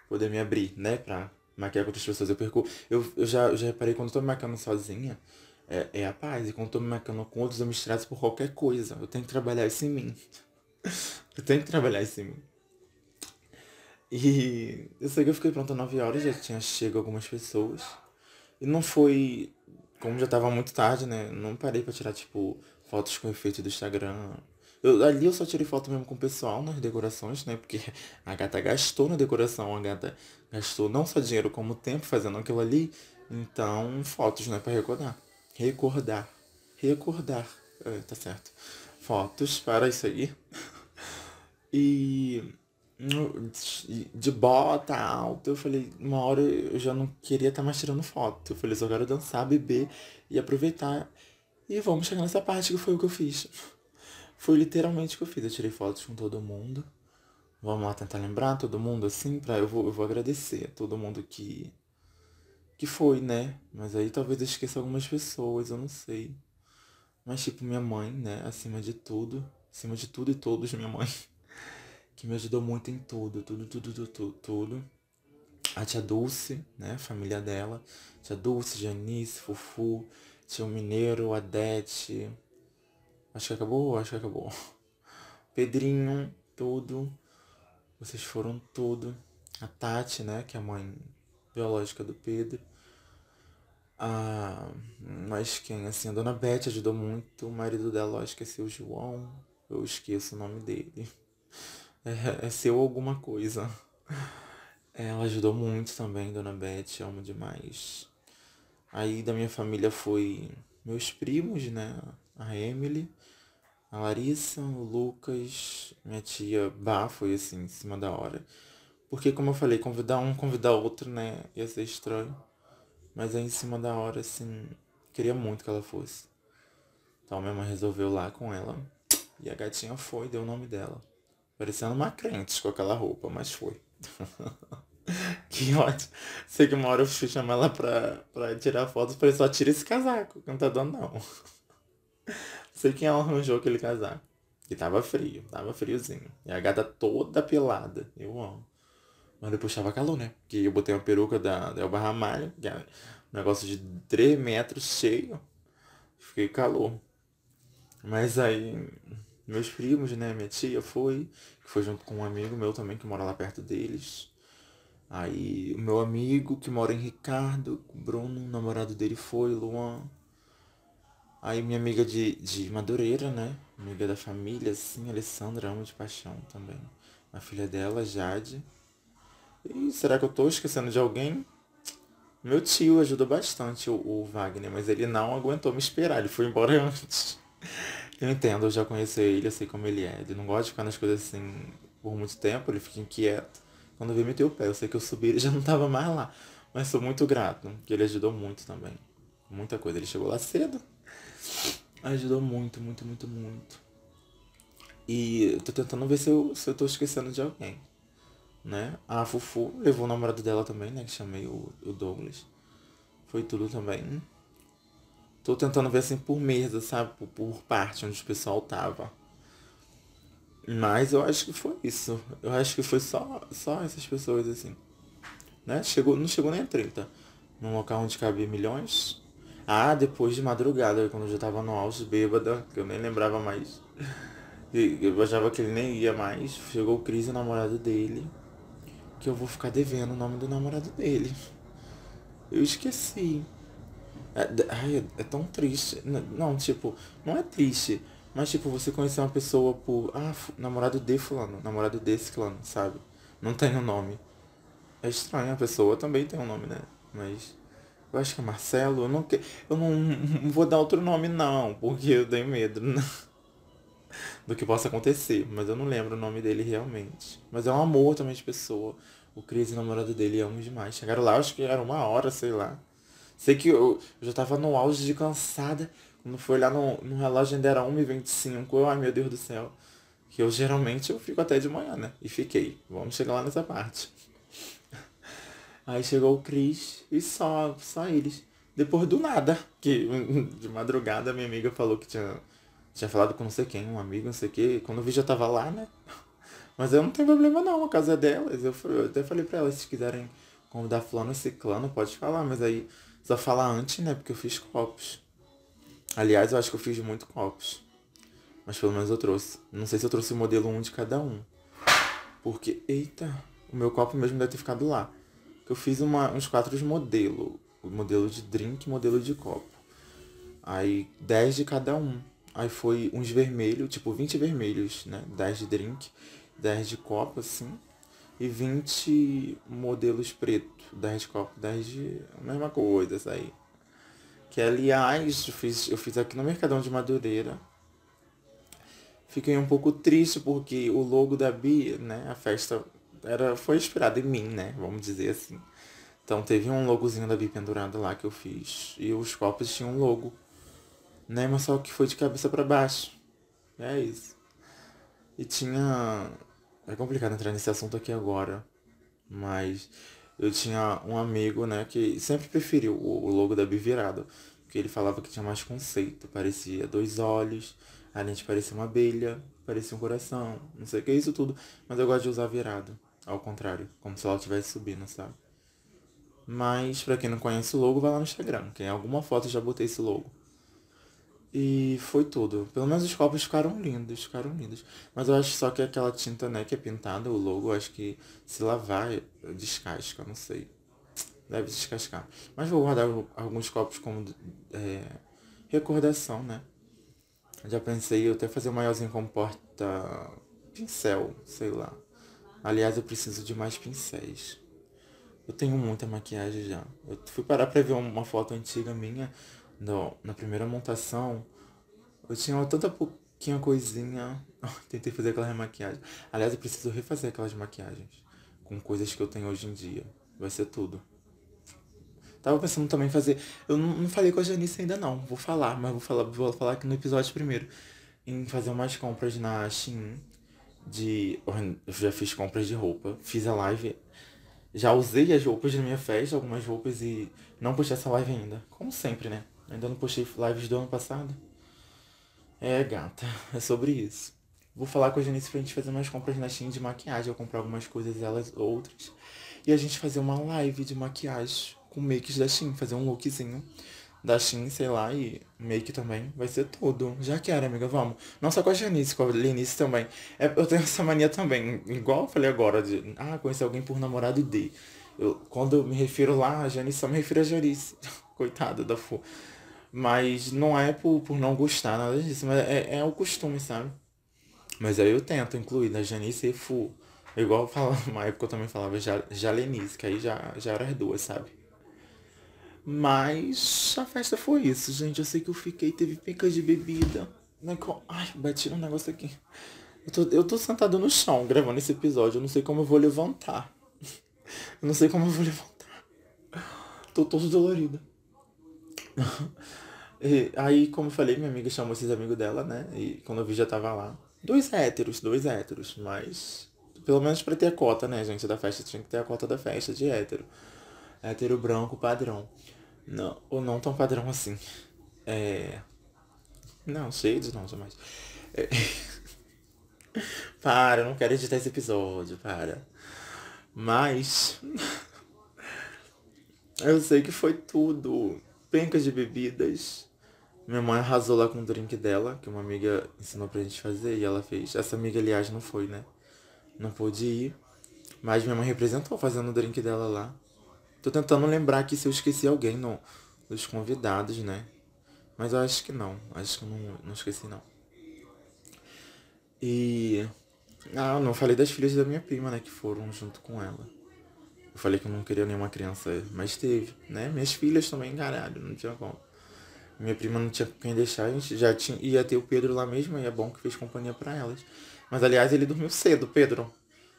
Poder me abrir, né? Pra maquiar com outras pessoas. Eu perco. Eu, eu já, eu já reparei quando eu tô me maquiando sozinha, é, é a paz. E quando eu tô me maquiando com outros, eu me estresso por qualquer coisa. Eu tenho que trabalhar isso em mim. eu tenho que trabalhar isso em mim. E eu sei que eu fiquei pronta 9 horas, já tinha chego algumas pessoas. E não foi. Como já tava muito tarde, né? Não parei pra tirar, tipo, fotos com efeito do Instagram. Eu, ali eu só tirei foto mesmo com o pessoal nas decorações, né? Porque a gata gastou na decoração, a gata gastou não só dinheiro como tempo fazendo aquilo ali. Então, fotos, né? Pra recordar. Recordar. Recordar. É, tá certo. Fotos para isso aí. E de bota alta. Eu falei, uma hora eu já não queria estar tá mais tirando foto. Eu falei, só quero dançar, beber e aproveitar. E vamos chegar nessa parte que foi o que eu fiz. Foi literalmente o que eu fiz. Eu tirei fotos com todo mundo. Vamos lá tentar lembrar todo mundo assim, pra eu vou, eu vou agradecer a todo mundo que. Que foi, né? Mas aí talvez eu esqueça algumas pessoas, eu não sei. Mas tipo, minha mãe, né? Acima de tudo. Acima de tudo e todos, minha mãe que me ajudou muito em tudo, tudo, tudo, tudo, tudo. A tia Dulce, né, família dela, tia Dulce, Janice, Fufu, tio Mineiro, Adete, acho que acabou, acho que acabou. Pedrinho, tudo, vocês foram tudo. A Tati, né, que é a mãe biológica do Pedro. Ah, mas quem, assim, a dona Beth ajudou muito, o marido dela, eu esqueci o João, eu esqueço o nome dele é, é seu alguma coisa. Ela ajudou muito também, Dona Beth, amo demais. Aí da minha família foi meus primos, né? A Emily, a Larissa, o Lucas, minha tia Bá foi assim, em cima da hora. Porque como eu falei, convidar um, convidar outro, né? Ia ser estranho. Mas aí em cima da hora, assim, queria muito que ela fosse. Então minha mãe resolveu lá com ela. E a gatinha foi, deu o nome dela. Parecendo uma crente com aquela roupa, mas foi. que ótimo. Sei que uma hora eu fui chamar ela pra, pra tirar fotos, falei, só tira esse casaco, que não tá dando não. Sei quem arranjou aquele casaco. E tava frio, tava friozinho. E a gata toda pelada. Eu amo. Mas depois tava calor, né? Porque eu botei uma peruca da, da Elba Ramalho, que é um negócio de 3 metros cheio. Fiquei calor. Mas aí meus primos, né? Minha tia foi, que foi junto com um amigo meu também que mora lá perto deles. Aí o meu amigo que mora em Ricardo, Bruno, o namorado dele foi, Luan. Aí minha amiga de, de Madureira, né? Amiga da família, assim, Alessandra, amo de paixão também. A filha dela, Jade. E será que eu tô esquecendo de alguém? Meu tio ajuda bastante o, o Wagner, mas ele não aguentou me esperar, ele foi embora antes. Eu entendo, eu já conheço ele, eu sei como ele é. Ele não gosta de ficar nas coisas assim por muito tempo, ele fica inquieto. Quando veio meter o pé, eu sei que eu subi ele já não tava mais lá. Mas sou muito grato, que ele ajudou muito também. Muita coisa. Ele chegou lá cedo. Ajudou muito, muito, muito, muito. E eu tô tentando ver se eu, se eu tô esquecendo de alguém. Né? A Fufu levou o namorado dela também, né? Que chamei o, o Douglas. Foi tudo também. Tô tentando ver assim por mesa, sabe? Por, por parte onde o pessoal tava. Mas eu acho que foi isso. Eu acho que foi só, só essas pessoas assim. Né? Chegou, não chegou nem a 30. Num local onde cabia milhões. Ah, depois de madrugada, quando eu já tava no auge bêbada, que eu nem lembrava mais. Eu achava que ele nem ia mais. Chegou o Cris, o namorado dele. Que eu vou ficar devendo o nome do namorado dele. Eu esqueci. É, ai, é tão triste. Não, tipo, não é triste. Mas, tipo, você conhecer uma pessoa por. Ah, namorado de fulano. Namorado desse fulano, sabe? Não tem o um nome. É estranho, a pessoa também tem um nome, né? Mas. Eu acho que é Marcelo. Eu não, que, eu não, não vou dar outro nome, não. Porque eu tenho medo né? do que possa acontecer. Mas eu não lembro o nome dele realmente. Mas é um amor também de pessoa. O Cris, namorado dele, amo demais. Chegaram lá, acho que era uma hora, sei lá. Sei que eu, eu já tava no auge de cansada. Quando foi olhar no, no relógio ainda era 1h25. Eu, ai meu Deus do céu. Que eu geralmente eu fico até de manhã, né? E fiquei. Vamos chegar lá nessa parte. Aí chegou o Cris e só, só eles. Depois do nada. Que de madrugada minha amiga falou que tinha, tinha falado com não sei quem, um amigo, não sei o que. Quando eu vi já tava lá, né? Mas eu não tenho problema não, a casa é delas. Eu, eu até falei pra elas, se quiserem convidar fulano e ciclano, pode falar, mas aí só falar antes, né? Porque eu fiz copos. Aliás, eu acho que eu fiz muito copos. Mas pelo menos eu trouxe. Não sei se eu trouxe o modelo um de cada um. Porque, eita, o meu copo mesmo deve ter ficado lá. Eu fiz uma, uns quatro de modelo. Modelo de drink modelo de copo. Aí 10 de cada um. Aí foi uns vermelhos, tipo 20 vermelhos, né? 10 de drink 10 de copo, assim, e 20 modelos preto, 10 de copo, 10 de. mesma coisa, isso aí. Que aliás, eu fiz, eu fiz aqui no Mercadão de Madureira. Fiquei um pouco triste porque o logo da Bia, né, a festa era, foi inspirada em mim, né, vamos dizer assim. Então teve um logozinho da Bia pendurado lá que eu fiz. E os copos tinham um logo. Né, mas só que foi de cabeça para baixo. É isso. E tinha é complicado entrar nesse assunto aqui agora, mas eu tinha um amigo, né, que sempre preferiu o, logo da Bivirado, porque ele falava que tinha mais conceito, parecia dois olhos, a lente parecia uma abelha, parecia um coração, não sei o que é isso tudo, mas eu gosto de usar virado, ao contrário, como se ela estivesse subindo, sabe? Mas, pra quem não conhece o logo, vai lá no Instagram, que em alguma foto eu já botei esse logo. E foi tudo. Pelo menos os copos ficaram lindos, ficaram lindos. Mas eu acho só que aquela tinta, né, que é pintada, o logo, acho que se lavar, descasca, não sei. Deve descascar. Mas vou guardar alguns copos como é, recordação, né? Já pensei eu até fazer um maiorzinho com porta pincel, sei lá. Aliás, eu preciso de mais pincéis. Eu tenho muita maquiagem já. Eu fui parar pra ver uma foto antiga minha no, na primeira montação, eu tinha tanta pouquinha coisinha. Tentei fazer aquela remaquiagem. Aliás, eu preciso refazer aquelas maquiagens. Com coisas que eu tenho hoje em dia. Vai ser tudo. Tava pensando também em fazer. Eu não, não falei com a Janice ainda não. Vou falar, mas vou falar, vou falar aqui no episódio primeiro. Em fazer umas compras na Shein. De. Eu já fiz compras de roupa. Fiz a live. Já usei as roupas da minha festa, algumas roupas, e não postei essa live ainda. Como sempre, né? Ainda não postei lives do ano passado. É, gata, é sobre isso. Vou falar com a Janice pra gente fazer umas compras na Shein de maquiagem. Eu comprar algumas coisas, elas outras. E a gente fazer uma live de maquiagem com makes da Shein. Fazer um lookzinho da Shein, sei lá, e make também. Vai ser tudo. Já quero, amiga, vamos. Não só com a Janice, com a Lenice também. É, eu tenho essa mania também, igual eu falei agora, de ah, conhecer alguém por namorado de. Eu, quando eu me refiro lá, a Janice só me refiro a Janice. Coitada da Fu. Mas não é por, por não gostar, nada disso. Mas é, é o costume, sabe? Mas aí eu tento incluir da Janice e Fu. Igual falo, uma época eu também falava Jalenice, que aí já, já era as duas, sabe? Mas a festa foi isso, gente. Eu sei que eu fiquei, teve picas de bebida. Né, ai, bati um negócio aqui. Eu tô, eu tô sentado no chão gravando esse episódio. Eu não sei como eu vou levantar. Eu não sei como eu vou levantar. Tô todo dolorido. e, aí, como eu falei, minha amiga chamou esses amigos dela, né? E quando eu vi já tava lá. Dois héteros, dois héteros, mas. Pelo menos pra ter a cota, né, gente, da festa. Tinha que ter a cota da festa de hétero. Hétero branco padrão. Não, ou não tão padrão assim. É. Não, shades não, jamais. É... para, eu não quero editar esse episódio, para. Mas. eu sei que foi tudo. Pencas de bebidas. Minha mãe arrasou lá com o drink dela, que uma amiga ensinou pra gente fazer e ela fez. Essa amiga, aliás, não foi, né? Não pôde ir. Mas minha mãe representou fazendo o drink dela lá. Tô tentando lembrar aqui se eu esqueci alguém no, dos convidados, né? Mas eu acho que não. Acho que não, não esqueci não. E. Ah, não falei das filhas da minha prima, né? Que foram junto com ela. Eu falei que eu não queria nenhuma criança, mas teve, né? Minhas filhas também, caralho, não tinha como. Minha prima não tinha quem deixar, a gente já tinha, ia ter o Pedro lá mesmo, e é bom que fez companhia para elas. Mas aliás, ele dormiu cedo, Pedro.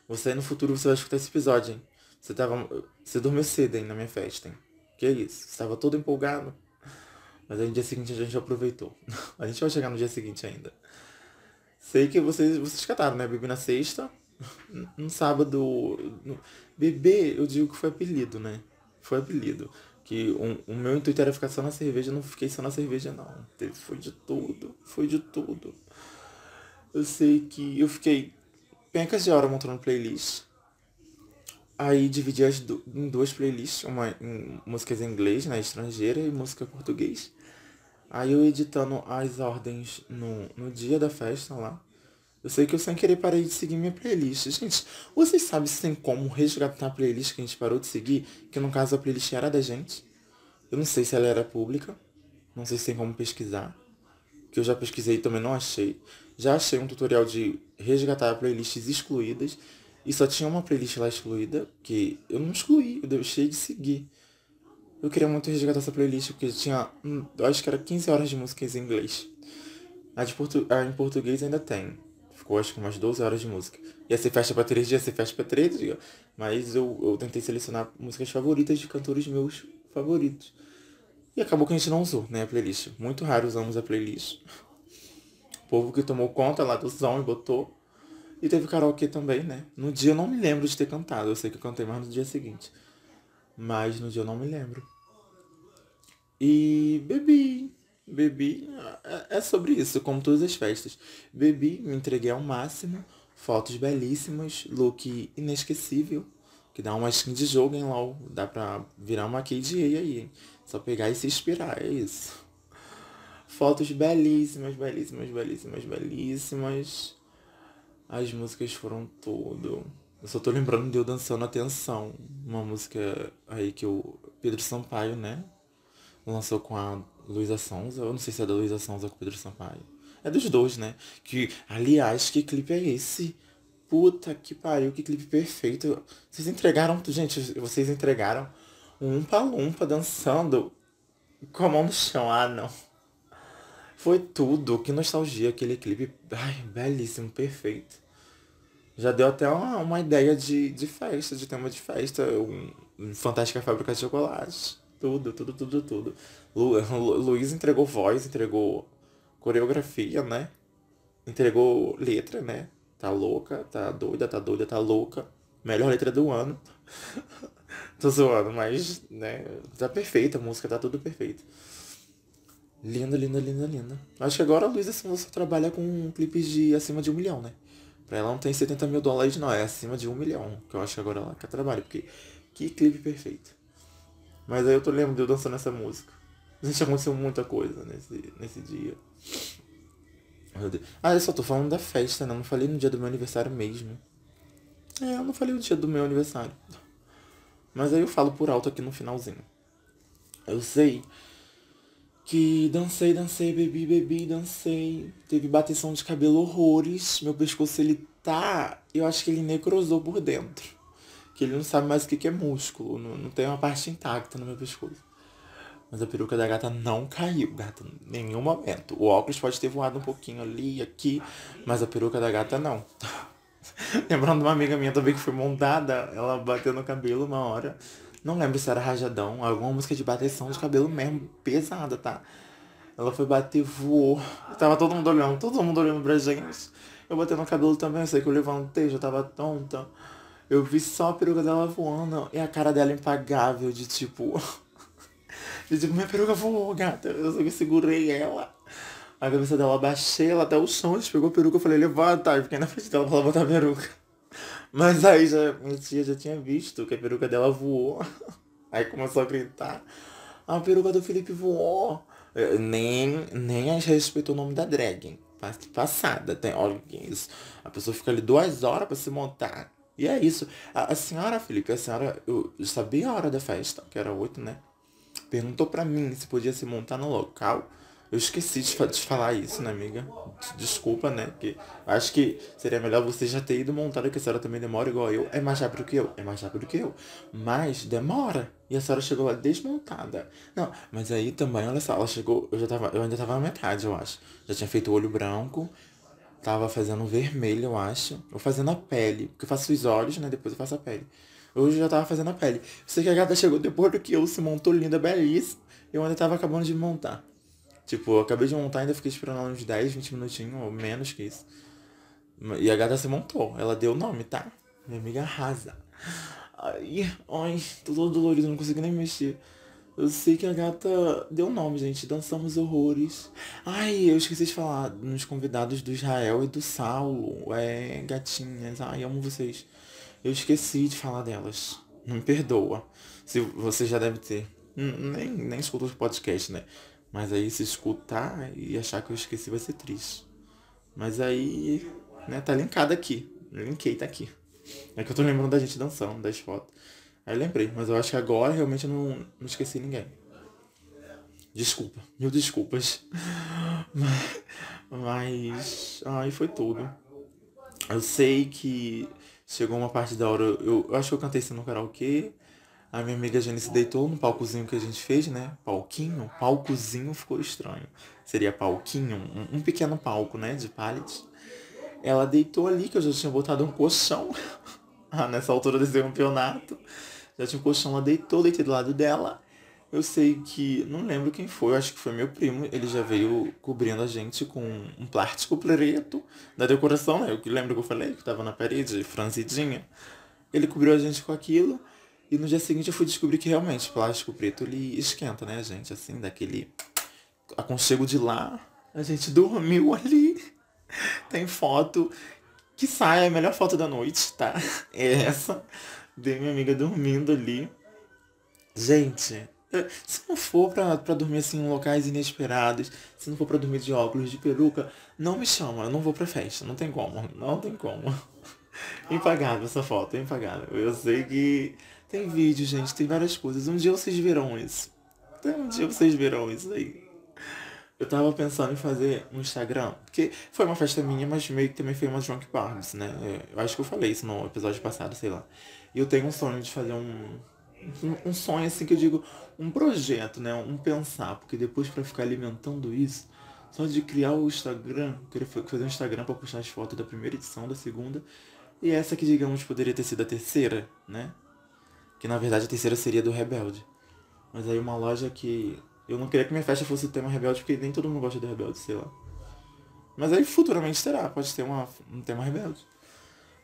Você no futuro você vai escutar esse episódio, hein? Você tava. Você dormiu cedo, hein, na minha festa, hein? Que isso? Você tava todo empolgado. Mas aí no dia seguinte a gente aproveitou. a gente vai chegar no dia seguinte ainda. Sei que vocês, vocês cataram, né? Bebi na sexta. No sábado. No... Bebê, eu digo que foi apelido, né? Foi apelido. Que o, o meu intuito era ficar só na cerveja, não fiquei só na cerveja, não. Foi de tudo. Foi de tudo. Eu sei que eu fiquei pencas de hora montando playlist. Aí dividi as du em duas playlists, uma em músicas em inglês, né, estrangeira, e música em português. Aí eu editando as ordens no, no dia da festa lá. Eu sei que eu sem querer parei de seguir minha playlist. Gente, vocês sabem se tem como resgatar a playlist que a gente parou de seguir? Que no caso a playlist era da gente. Eu não sei se ela era pública. Não sei se tem como pesquisar. Que eu já pesquisei e também não achei. Já achei um tutorial de resgatar playlists excluídas. E só tinha uma playlist lá excluída que eu não excluí, eu deixei de seguir. Eu queria muito resgatar essa playlist porque tinha, hum, acho que era 15 horas de músicas em inglês. A, de portu a em português ainda tem. Ficou acho que umas 12 horas de música. Ia ser festa pra 3 dias, ia ser festa pra 3 dias. Mas eu, eu tentei selecionar músicas favoritas de cantores meus favoritos. E acabou que a gente não usou, né, a playlist. Muito raro usamos a playlist. O povo que tomou conta lá do som e botou. E teve karaokê também, né? No dia eu não me lembro de ter cantado. Eu sei que eu cantei mais no dia seguinte mas no dia eu não me lembro. E bebi, bebi, é, é sobre isso, como todas as festas. Bebi, me entreguei ao máximo, fotos belíssimas, look inesquecível, que dá uma skin de jogo em LOL, dá pra virar uma KDA aí, hein? Só pegar e se inspirar, é isso. Fotos belíssimas, belíssimas, belíssimas, belíssimas. As músicas foram tudo. Eu só tô lembrando de eu dançando Atenção, uma música aí que o Pedro Sampaio, né? Lançou com a Luísa Sonza. Eu não sei se é da Luísa Sonza ou com o Pedro Sampaio. É dos dois, né? Que, aliás, que clipe é esse? Puta que pariu, que clipe perfeito. Vocês entregaram, gente, vocês entregaram um umpa-lumpa dançando com a mão no chão. Ah, não. Foi tudo. Que nostalgia aquele clipe. Ai, belíssimo, perfeito. Já deu até uma, uma ideia de, de festa, de tema de festa. Um, um Fantástica Fábrica de Chocolate. Tudo, tudo, tudo, tudo. Lu, Lu, Luiz entregou voz, entregou coreografia, né? Entregou letra, né? Tá louca, tá doida, tá doida, tá louca. Melhor letra do ano. Tô zoando, mas, né? Tá perfeita a música, tá tudo perfeito. Linda, linda, linda, linda. Acho que agora a Luísa só trabalha com clipes de acima de um milhão, né? Pra ela não tem 70 mil dólares não, é acima de um milhão. Que eu acho que agora ela quer trabalho. Porque que clipe perfeito. Mas aí eu tô lembrando de eu dançando essa música. Gente, aconteceu muita coisa nesse, nesse dia. Ah, eu só tô falando da festa, né? Eu não falei no dia do meu aniversário mesmo. É, eu não falei o dia do meu aniversário. Mas aí eu falo por alto aqui no finalzinho. Eu sei que dancei, dancei, bebi, bebi, dancei. Teve bateção de cabelo horrores. Meu pescoço, ele tá. Eu acho que ele necrosou por dentro. Que ele não sabe mais o que, que é músculo. Não, não tem uma parte intacta no meu pescoço. Mas a peruca da gata não caiu, gata, em nenhum momento. O óculos pode ter voado um pouquinho ali, aqui, mas a peruca da gata não. Lembrando uma amiga minha também que foi montada, ela bateu no cabelo uma hora. Não lembro se era rajadão, alguma música de bateção de cabelo mesmo, pesada, tá? Ela foi bater, voou. Tava todo mundo olhando, todo mundo olhando pra gente. Eu botei no cabelo também, eu sei que eu levantei, já tava tonta. Eu vi só a peruca dela voando e a cara dela impagável de tipo. de tipo, minha peruca voou, gata. Eu só segurei ela. A cabeça dela baixei ela até o chão, gente pegou a peruca, eu falei, levanta. E fiquei na frente dela pra ela botar a peruca. Mas aí já, minha tia já tinha visto que a peruca dela voou. Aí começou a gritar. A peruca do Felipe voou. Nem, nem respeitou o nome da drag. Passada. Tem, olha isso. A pessoa fica ali duas horas pra se montar. E é isso. A, a senhora, Felipe, a senhora, eu, sabia a hora da festa, que era oito, né? Perguntou pra mim se podia se montar no local. Eu esqueci de, de falar isso, né, amiga? Desculpa, né? Porque acho que seria melhor você já ter ido montar, que a senhora também demora igual eu. É mais rápido que eu, é mais rápido que eu. Mas demora. E a senhora chegou lá desmontada. Não, mas aí também, olha só, ela chegou, eu já tava, eu ainda tava na metade, eu acho. Já tinha feito o olho branco, tava fazendo vermelho, eu acho. Ou fazendo a pele, porque eu faço os olhos, né? Depois eu faço a pele. Hoje eu já tava fazendo a pele. Sei que a gata chegou depois do que eu, se montou linda, belíssima. Eu ainda tava acabando de montar. Tipo, eu acabei de montar ainda fiquei esperando uns 10, 20 minutinhos, ou menos que isso. E a gata se montou. Ela deu o nome, tá? Minha amiga arrasa. Ai, ai, tô todo dolorido, não consigo nem mexer. Eu sei que a gata deu nome, gente. Dançamos horrores. Ai, eu esqueci de falar nos convidados do Israel e do Saulo. É, gatinhas. Ai, amo vocês. Eu esqueci de falar delas. Não me perdoa. Se você já deve ter. Nem, nem escuta os podcasts, né? Mas aí se escutar e achar que eu esqueci vai ser triste. Mas aí, né, tá linkado aqui. Linkei, tá aqui. É que eu tô lembrando da gente dançando, das fotos. Aí lembrei, mas eu acho que agora realmente eu não, não esqueci ninguém. Desculpa, mil desculpas. Mas, mas aí foi tudo. Eu sei que chegou uma parte da hora, eu, eu acho que eu cantei isso no karaokê. A minha amiga Janice deitou no palcozinho que a gente fez, né? Palquinho. Palcozinho ficou estranho. Seria palquinho, um, um pequeno palco, né? De pallet. Ela deitou ali, que eu já tinha botado um colchão. ah, nessa altura desse campeonato. Tinha um colchão, ela deitou, deitei do lado dela. Eu sei que, não lembro quem foi, acho que foi meu primo. Ele já veio cobrindo a gente com um plástico preto da decoração, né? Eu lembro que eu falei que tava na parede, franzidinha. Ele cobriu a gente com aquilo. E no dia seguinte eu fui descobrir que realmente plástico preto ele esquenta, né, gente? Assim, daquele aconchego de lá. A gente dormiu ali. Tem foto que sai, a melhor foto da noite, tá? É essa. De minha amiga dormindo ali. Gente, se não for pra, pra dormir assim em locais inesperados, se não for pra dormir de óculos, de peruca, não me chama, eu não vou pra festa, não tem como, não tem como. Impagável essa foto, impagável. Eu sei que tem vídeo, gente, tem várias coisas. Um dia vocês verão isso. Um dia vocês verão isso aí. Eu tava pensando em fazer um Instagram, porque foi uma festa minha, mas meio que também foi uma Drunk Barnes, né? Eu acho que eu falei isso no episódio passado, sei lá. E eu tenho um sonho de fazer um. Um sonho assim que eu digo, um projeto, né? Um pensar, porque depois para ficar alimentando isso, só de criar o Instagram, queria fazer um Instagram para postar as fotos da primeira edição, da segunda, e essa que digamos poderia ter sido a terceira, né? Que na verdade a terceira seria do Rebelde. Mas aí uma loja que. Eu não queria que minha festa fosse o tema Rebelde, porque nem todo mundo gosta de Rebelde, sei lá. Mas aí futuramente terá, pode ter uma, um tema Rebelde.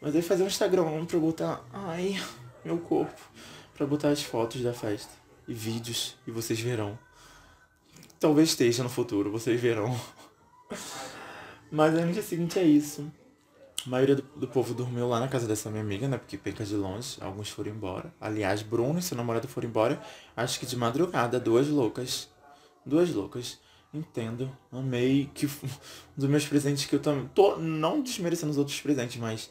Mas aí fazer um Instagram pra botar. Ai, meu corpo. Pra botar as fotos da festa. E vídeos. E vocês verão. Talvez esteja no futuro, vocês verão. Mas aí no dia seguinte é isso. A maioria do, do, povo dormiu lá na casa dessa minha amiga, né? Porque penca de longe, alguns foram embora. Aliás, Bruno e seu namorado foram embora, acho que de madrugada, duas loucas. Duas loucas. Entendo. Amei. Que um dos meus presentes que eu também. Tô não desmerecendo os outros presentes, mas.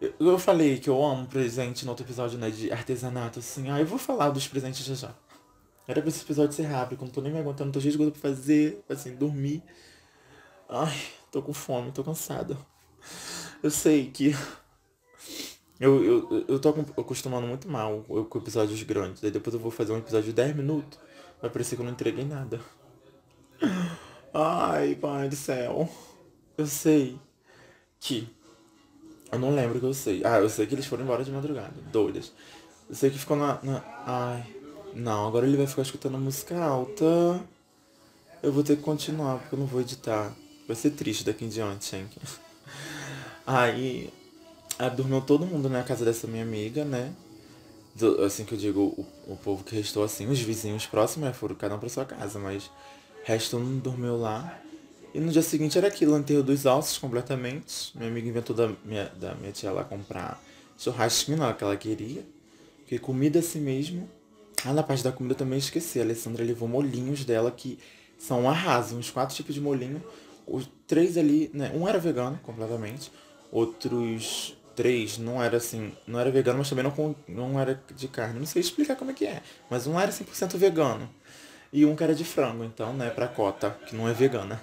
Eu, eu falei que eu amo presente no outro episódio, né? De artesanato, assim. Ah, eu vou falar dos presentes já já. Era pra esse episódio ser rápido, não tô nem me aguentando, tô cheio de coisa pra fazer, assim, dormir. Ai, tô com fome, tô cansada. Eu sei que. Eu, eu, eu tô acostumando muito mal com episódios grandes. Aí depois eu vou fazer um episódio de 10 minutos. Vai parecer que eu não entreguei nada. Ai, pai do céu. Eu sei que. Eu não lembro que eu sei. Ah, eu sei que eles foram embora de madrugada. Doidas. Eu sei que ficou na, na. Ai. Não, agora ele vai ficar escutando música alta. Eu vou ter que continuar, porque eu não vou editar. Vai ser triste daqui em diante, hein? Aí. aí dormiu todo mundo na casa dessa minha amiga, né? Do, assim que eu digo, o, o povo que restou assim, os vizinhos próximos, né? Foram cada um pra sua casa, mas resto não dormiu lá. E no dia seguinte era aquilo, enterro dos ossos completamente. Minha amiga inventou da minha, da minha tia lá comprar churrasquinho, que ela queria. Porque comida assim mesmo. Ah, na parte da comida eu também esqueci. A Alessandra levou molhinhos dela que são um arraso, uns quatro tipos de molhinho. Os três ali, né? Um era vegano completamente. Outros três não era assim, não era vegano, mas também não, não era de carne. Não sei explicar como é que é. Mas um era 100% vegano. E um que era de frango, então, né, pra cota, que não é vegana.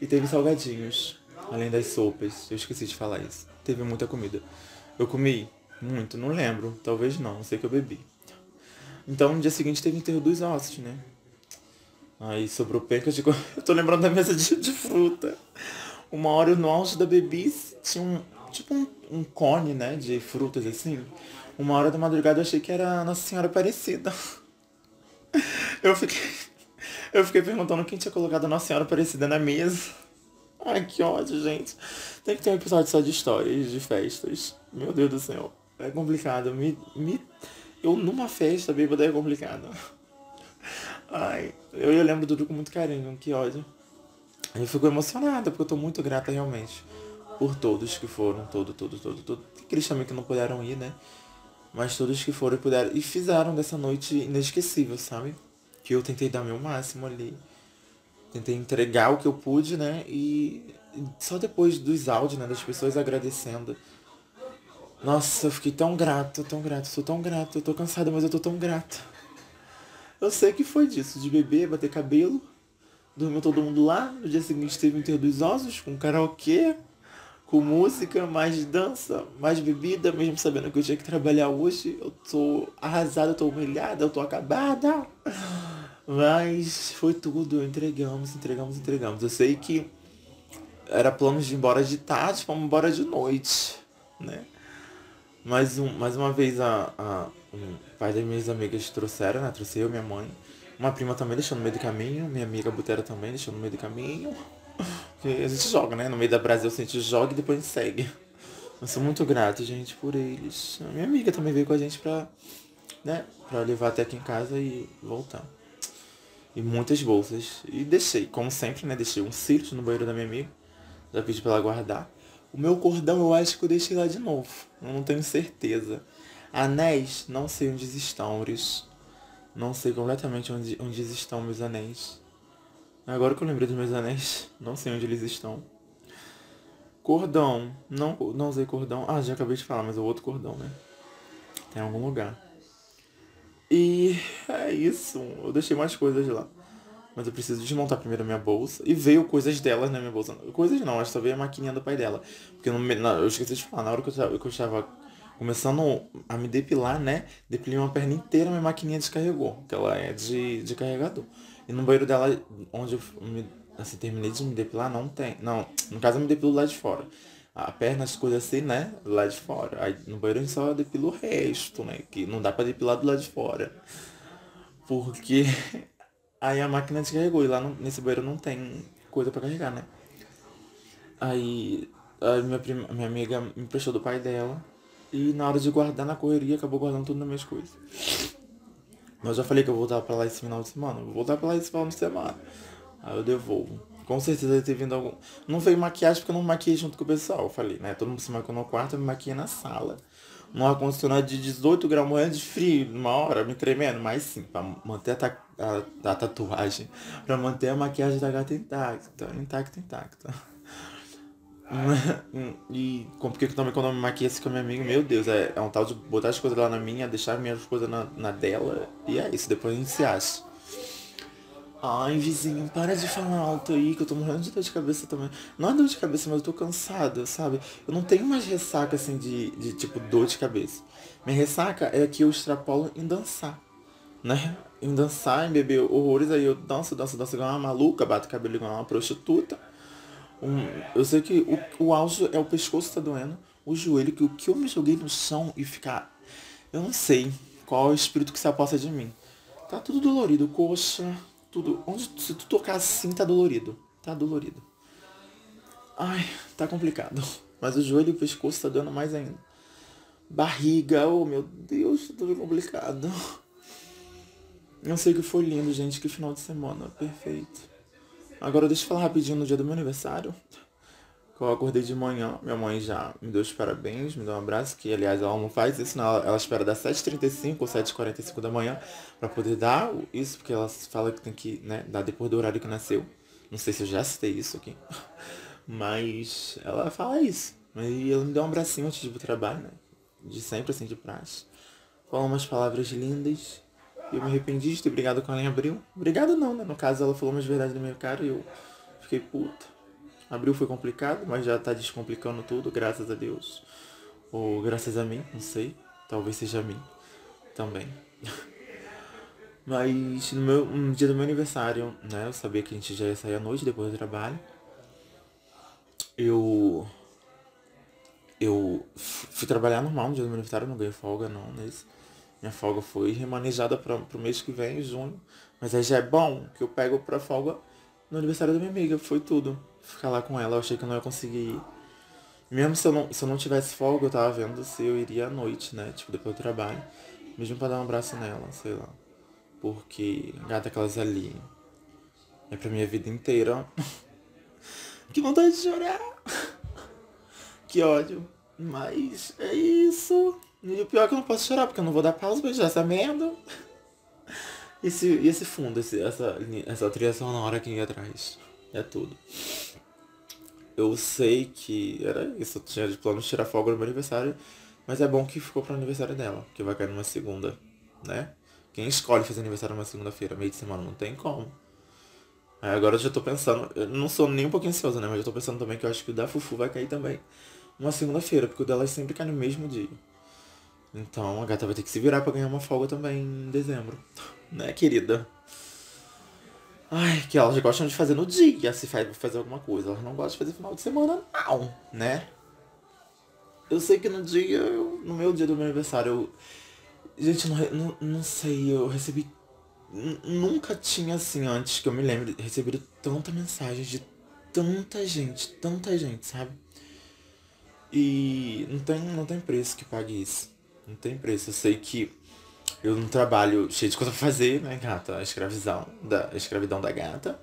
E teve salgadinhos, além das sopas. Eu esqueci de falar isso. Teve muita comida. Eu comi muito, não lembro. Talvez não, sei que eu bebi. Então no dia seguinte teve enterro dos ossos, né? Aí sobrou pencas de. Eu tô lembrando da mesa de, de fruta. Uma hora no auge da bebice tinha um. Tipo um, um cone, né? De frutas assim. Uma hora da madrugada eu achei que era Nossa Senhora Aparecida. Eu fiquei. Eu fiquei perguntando quem tinha colocado a Nossa Senhora Aparecida na mesa. Ai, que ódio, gente. Tem que ter um episódio só de histórias, de festas. Meu Deus do céu. É complicado. Me, me... Eu numa festa bêbada é complicado. Ai, eu, eu lembro do com muito carinho, que ódio. Eu fico emocionada, porque eu tô muito grata realmente. Por todos que foram, todo, todo, todo, todo. Aqueles também que não puderam ir, né? Mas todos que foram puderam. E fizeram dessa noite inesquecível, sabe? Que eu tentei dar meu máximo ali. Tentei entregar o que eu pude, né? E só depois dos áudios, né? Das pessoas agradecendo. Nossa, eu fiquei tão grato, tão grato, sou tão grato. Eu tô cansada, mas eu tô tão grata. Eu sei que foi disso, de beber, bater cabelo. Dormiu todo mundo lá. No dia seguinte teve um dos ossos, com karaokê, com música, mais dança, mais bebida, mesmo sabendo que eu tinha que trabalhar hoje. Eu tô arrasada, eu tô humilhada, eu tô acabada. Mas foi tudo, entregamos, entregamos, entregamos. Eu sei que era plano de ir embora de tarde, fomos embora de noite, né? Mais, um, mais uma vez a, a um pai das minhas amigas trouxeram, né? Trouxe eu, minha mãe. Uma prima também deixou no meio do caminho, minha amiga Butera também deixou no meio do caminho. Porque a gente joga, né? No meio da Brasil a gente joga e depois a gente segue. Eu sou muito grato, gente, por eles. A minha amiga também veio com a gente pra, né? Pra levar até aqui em casa e voltar e muitas bolsas. E deixei, como sempre, né? Deixei um cílios no banheiro da minha amiga. Já pedi pra ela guardar. O meu cordão eu acho que eu deixei lá de novo. Eu não tenho certeza. Anéis, não sei onde estão, eles. Não sei completamente onde, onde estão meus anéis. Agora que eu lembrei dos meus anéis, não sei onde eles estão. Cordão, não, não usei cordão. Ah, já acabei de falar, mas é o outro cordão, né? Tem algum lugar. E é isso. Eu deixei mais coisas lá. Mas eu preciso desmontar primeiro a minha bolsa. E veio coisas delas na minha bolsa. Coisas não, acho que só veio a maquininha do pai dela. Porque eu, não, eu esqueci de falar, na hora que eu, que eu estava começando a me depilar, né? Depilei uma perna inteira, minha maquininha descarregou. Que ela é de, de carregador. E no banheiro dela, onde eu me, assim, terminei de me depilar, não tem. Não, no caso eu me depilo lá de fora a perna, as coisas assim, né? Lá de fora. Aí no banheiro a gente só depila o resto, né? Que não dá pra depilar do lado de fora. Porque aí a máquina descarregou e lá no, nesse banheiro não tem coisa pra carregar, né? Aí a minha, prima, minha amiga me emprestou do pai dela. E na hora de guardar na correria, acabou guardando tudo nas minhas coisas. Mas eu já falei que eu vou voltar pra lá esse final de semana. Eu vou voltar pra lá esse final de semana. Aí eu devolvo. Com certeza deve ter vindo algum. Não veio maquiagem porque eu não maquiei junto com o pessoal. Eu falei, né? Todo mundo se maquiou no quarto, eu me maquiei na sala. Num ar-condicionado de 18 graus morrendo de frio, numa hora, me tremendo. Mas sim, pra manter a, ta... a... a tatuagem. Pra manter a maquiagem da gata intacta. Intacta, intacta. e porque também quando eu me maquia assim com a minha amiga, meu Deus, é, é um tal de botar as coisas lá na minha, deixar minhas coisas na, na dela. E é isso, depois a gente se acha. Ai, vizinho, para de falar alto aí, que eu tô morrendo de dor de cabeça também. Não é dor de cabeça, mas eu tô cansada, sabe? Eu não tenho mais ressaca, assim, de, de tipo, dor de cabeça. Minha ressaca é que eu extrapolo em dançar, né? Em dançar, em beber horrores, aí eu danço, danço, danço igual uma maluca, bato cabelo igual uma prostituta. Um, eu sei que o, o auge é o pescoço tá doendo, o joelho, que o que eu me joguei no chão e ficar Eu não sei qual é o espírito que se aposta de mim. Tá tudo dolorido, coxa, tudo. Onde se tu tocar assim tá dolorido. Tá dolorido. Ai, tá complicado. Mas o joelho e o pescoço tá dando mais ainda. Barriga, oh meu Deus, tá tudo complicado. Eu sei que foi lindo, gente. Que final de semana. Perfeito. Agora deixa eu falar rapidinho no dia do meu aniversário. Eu acordei de manhã, minha mãe já me deu os parabéns, me deu um abraço, que aliás ela não faz isso, não. Ela, espera das 7h35 ou 7h45 da manhã para poder dar isso, porque ela fala que tem que né, dar depois do horário que nasceu. Não sei se eu já citei isso aqui. Mas ela fala isso. E ela me deu um abracinho antes de ir pro trabalho, né? De sempre assim de praxe. Falou umas palavras lindas. Eu me arrependi de ter brigado com ela em abril. Obrigado não, né? No caso ela falou umas verdades na minha cara e eu fiquei puta. Abril foi complicado, mas já tá descomplicando tudo, graças a Deus. Ou graças a mim, não sei. Talvez seja a mim também. mas no, meu, no dia do meu aniversário, né? Eu sabia que a gente já ia sair à noite depois do trabalho. Eu. Eu fui trabalhar normal no dia do meu aniversário, não ganhei folga não nesse. Minha folga foi remanejada para pro mês que vem, junho. Mas aí já é bom que eu pego pra folga no aniversário da minha amiga. Foi tudo ficar lá com ela. Eu achei que eu não ia conseguir ir. Mesmo se eu não, se eu não tivesse folga, eu tava vendo se eu iria à noite, né? Tipo, depois do trabalho. Mesmo pra dar um abraço nela, sei lá. Porque gata aquelas ali é pra minha vida inteira. que vontade de chorar. que ódio. Mas é isso. E o pior é que eu não posso chorar, porque eu não vou dar pausa pra essa merda. Esse, esse fundo, esse, essa, essa trilha sonora aqui atrás. É tudo. Eu sei que era isso, eu tinha de plano de tirar folga no meu aniversário, mas é bom que ficou pro aniversário dela, que vai cair numa segunda, né? Quem escolhe fazer aniversário numa segunda-feira, meio de semana, não tem como. Aí agora eu já tô pensando, eu não sou nem um pouquinho ansioso, né? Mas eu tô pensando também que eu acho que o da Fufu vai cair também uma segunda-feira, porque o dela sempre cai no mesmo dia. Então a gata vai ter que se virar pra ganhar uma folga também em dezembro. Né, querida? Ai, que elas gostam de fazer no dia, se faz fazer alguma coisa. Elas não gostam de fazer final de semana, não, né? Eu sei que no dia, eu, no meu dia do meu aniversário, eu. Gente, não, não, não sei, eu recebi. Nunca tinha assim, antes que eu me lembro, recebido tanta mensagem de tanta gente, tanta gente, sabe? E não tem, não tem preço que pague isso. Não tem preço. Eu sei que eu não trabalho cheio de coisa pra fazer, né, gata? A escravidão da, a escravidão da gata.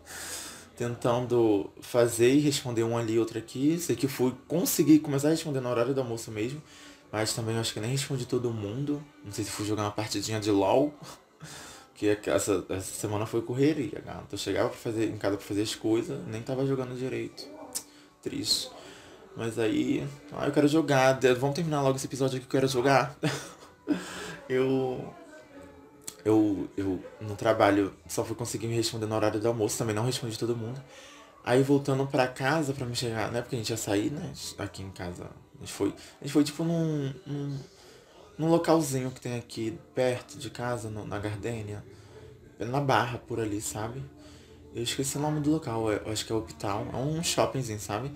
Tentando fazer e responder um ali, outro aqui. Sei que fui conseguir começar a responder na horário do almoço mesmo. Mas também acho que nem respondi todo mundo. Não sei se fui jogar uma partidinha de LOL. Que essa, essa semana foi correria, gata. Eu chegava pra fazer, em casa pra fazer as coisas, nem tava jogando direito. Triste. Mas aí. Ah, eu quero jogar. Vamos terminar logo esse episódio aqui que eu quero jogar. eu eu, eu no trabalho só fui conseguir me responder no horário do almoço, também não respondi todo mundo. Aí voltando pra casa pra me chegar, né? Porque a gente ia sair, né? Aqui em casa. A gente foi. A gente foi tipo num. num, num localzinho que tem aqui perto de casa, no, na Gardênia. Na barra por ali, sabe? Eu esqueci o nome do local, eu acho que é o Hospital. É um shoppingzinho, sabe?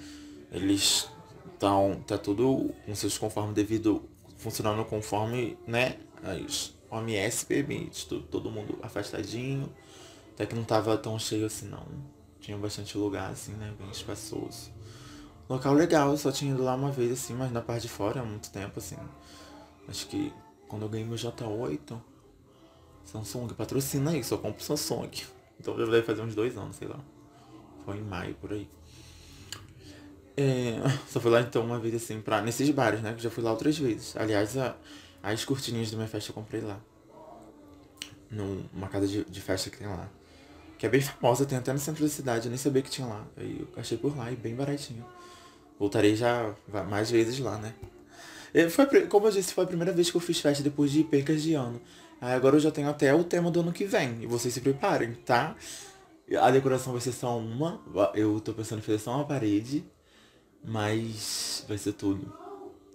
Eles estão. tá tudo com seus conformes devido. funcionando conforme, né? As OMS permite, todo mundo afastadinho. Até que não tava tão cheio assim não. Tinha bastante lugar assim, né? Bem espaçoso. Local legal, eu só tinha ido lá uma vez assim, mas na parte de fora há muito tempo assim. Acho que quando eu ganhei meu J8, Samsung patrocina isso, eu compro Samsung. Então deve fazer uns dois anos, sei lá. Foi em maio por aí. É, só fui lá então uma vez assim, pra, nesses bares, né? Que já fui lá outras vezes. Aliás, a, as cortininhas da minha festa eu comprei lá. Numa casa de, de festa que tem lá. Que é bem famosa, tem até no centro da cidade, eu nem sabia que tinha lá. Aí eu achei por lá e bem baratinho. Voltarei já mais vezes lá, né? Foi, como eu disse, foi a primeira vez que eu fiz festa depois de percas de ano. Aí agora eu já tenho até o tema do ano que vem. E vocês se preparem, tá? A decoração vai ser só uma. Eu tô pensando em fazer só uma parede. Mas vai ser tudo.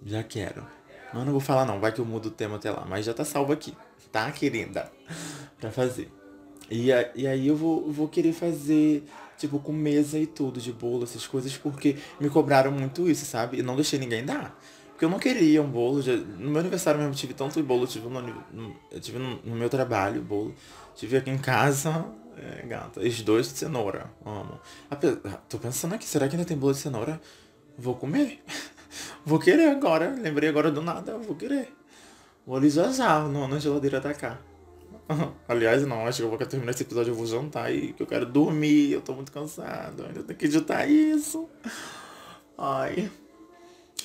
Já quero. Mas não vou falar não, vai que eu mudo o tema até lá. Mas já tá salvo aqui, tá, querida? pra fazer. E, a, e aí eu vou, vou querer fazer, tipo, com mesa e tudo, de bolo, essas coisas, porque me cobraram muito isso, sabe? E não deixei ninguém dar. Porque eu não queria um bolo. Já, no meu aniversário mesmo tive tanto bolo, tive no, no, eu tive no, no, meu trabalho bolo. Tive aqui em casa, é, gata, os dois de cenoura. Amo. Tô pensando aqui, será que ainda tem bolo de cenoura? Vou comer. vou querer agora. Lembrei agora do nada, vou querer. Vou ali no, na geladeira da cá. Aliás, não, acho que eu vou terminar esse episódio, eu vou jantar e que eu quero dormir, eu tô muito cansado, ainda tenho que editar isso. Ai.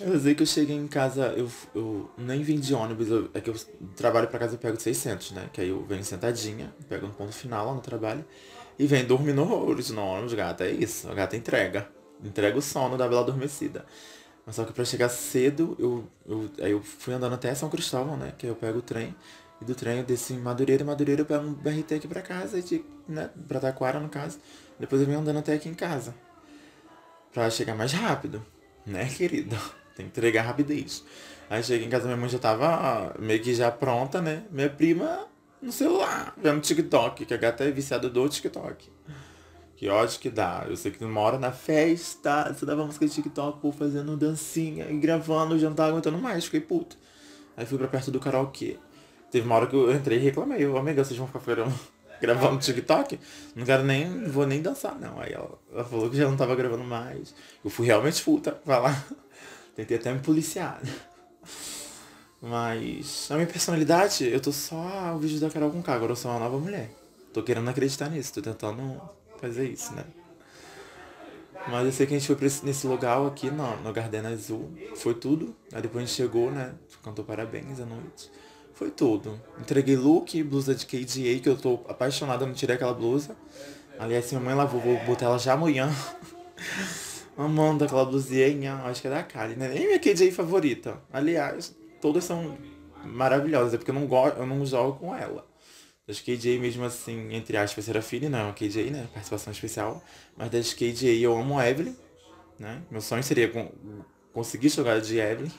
Eu sei que eu cheguei em casa, eu, eu nem vim de ônibus, eu, é que eu trabalho pra casa eu pego 600, né? Que aí eu venho sentadinha, pego no ponto final lá no trabalho e venho dormindo horrores no ônibus, gata, é isso. A gata entrega. Entrega o sono da Bela Adormecida. Mas só que pra chegar cedo, eu, eu, aí eu fui andando até São Cristóvão, né? Que aí eu pego o trem. E do trem eu desço em Madureira, Madureira eu pego um BRT aqui pra casa, de, né? Pra Taquara, no caso. Depois eu venho andando até aqui em casa. Pra chegar mais rápido, né, querida? Tem que entregar rapidez. Aí cheguei em casa, minha mãe já tava meio que já pronta, né? Minha prima no celular, vendo TikTok, que a gata é viciada do TikTok. Que ódio que dá. Eu sei que uma hora na festa, você dava música de TikTok, fazendo dancinha e gravando, já não tava aguentando mais, fiquei puto. Aí fui pra perto do karaokê. Teve uma hora que eu entrei e reclamei, eu, amiga, vocês vão ficar gravando TikTok? Não quero nem, vou nem dançar, não. Aí ela, ela, falou que já não tava gravando mais. Eu fui realmente puta, vai lá. Tentei até me policiar. Mas a minha personalidade, eu tô só o vídeo da Carol com K, agora eu sou uma nova mulher. Tô querendo acreditar nisso, tô tentando fazer isso, né? Mas eu sei que a gente foi nesse lugar aqui, no, no Gardena Azul. Foi tudo. Aí depois a gente chegou, né? Cantou parabéns à noite. Foi tudo. Entreguei look, blusa de KDA, que eu tô apaixonada, não tirei aquela blusa. Aliás, minha mãe lavou, vou botar ela já amanhã. Amando aquela blusinha, acho que é da Kali, né? Nem minha KJ favorita. Aliás, todas são maravilhosas, é porque eu não, gosto, eu não jogo com ela. Das KJ mesmo assim, entre aspas, era filha, não é uma KJ, né? Participação especial. Mas das KJ eu amo Evelyn, né? Meu sonho seria conseguir jogar de Evelyn.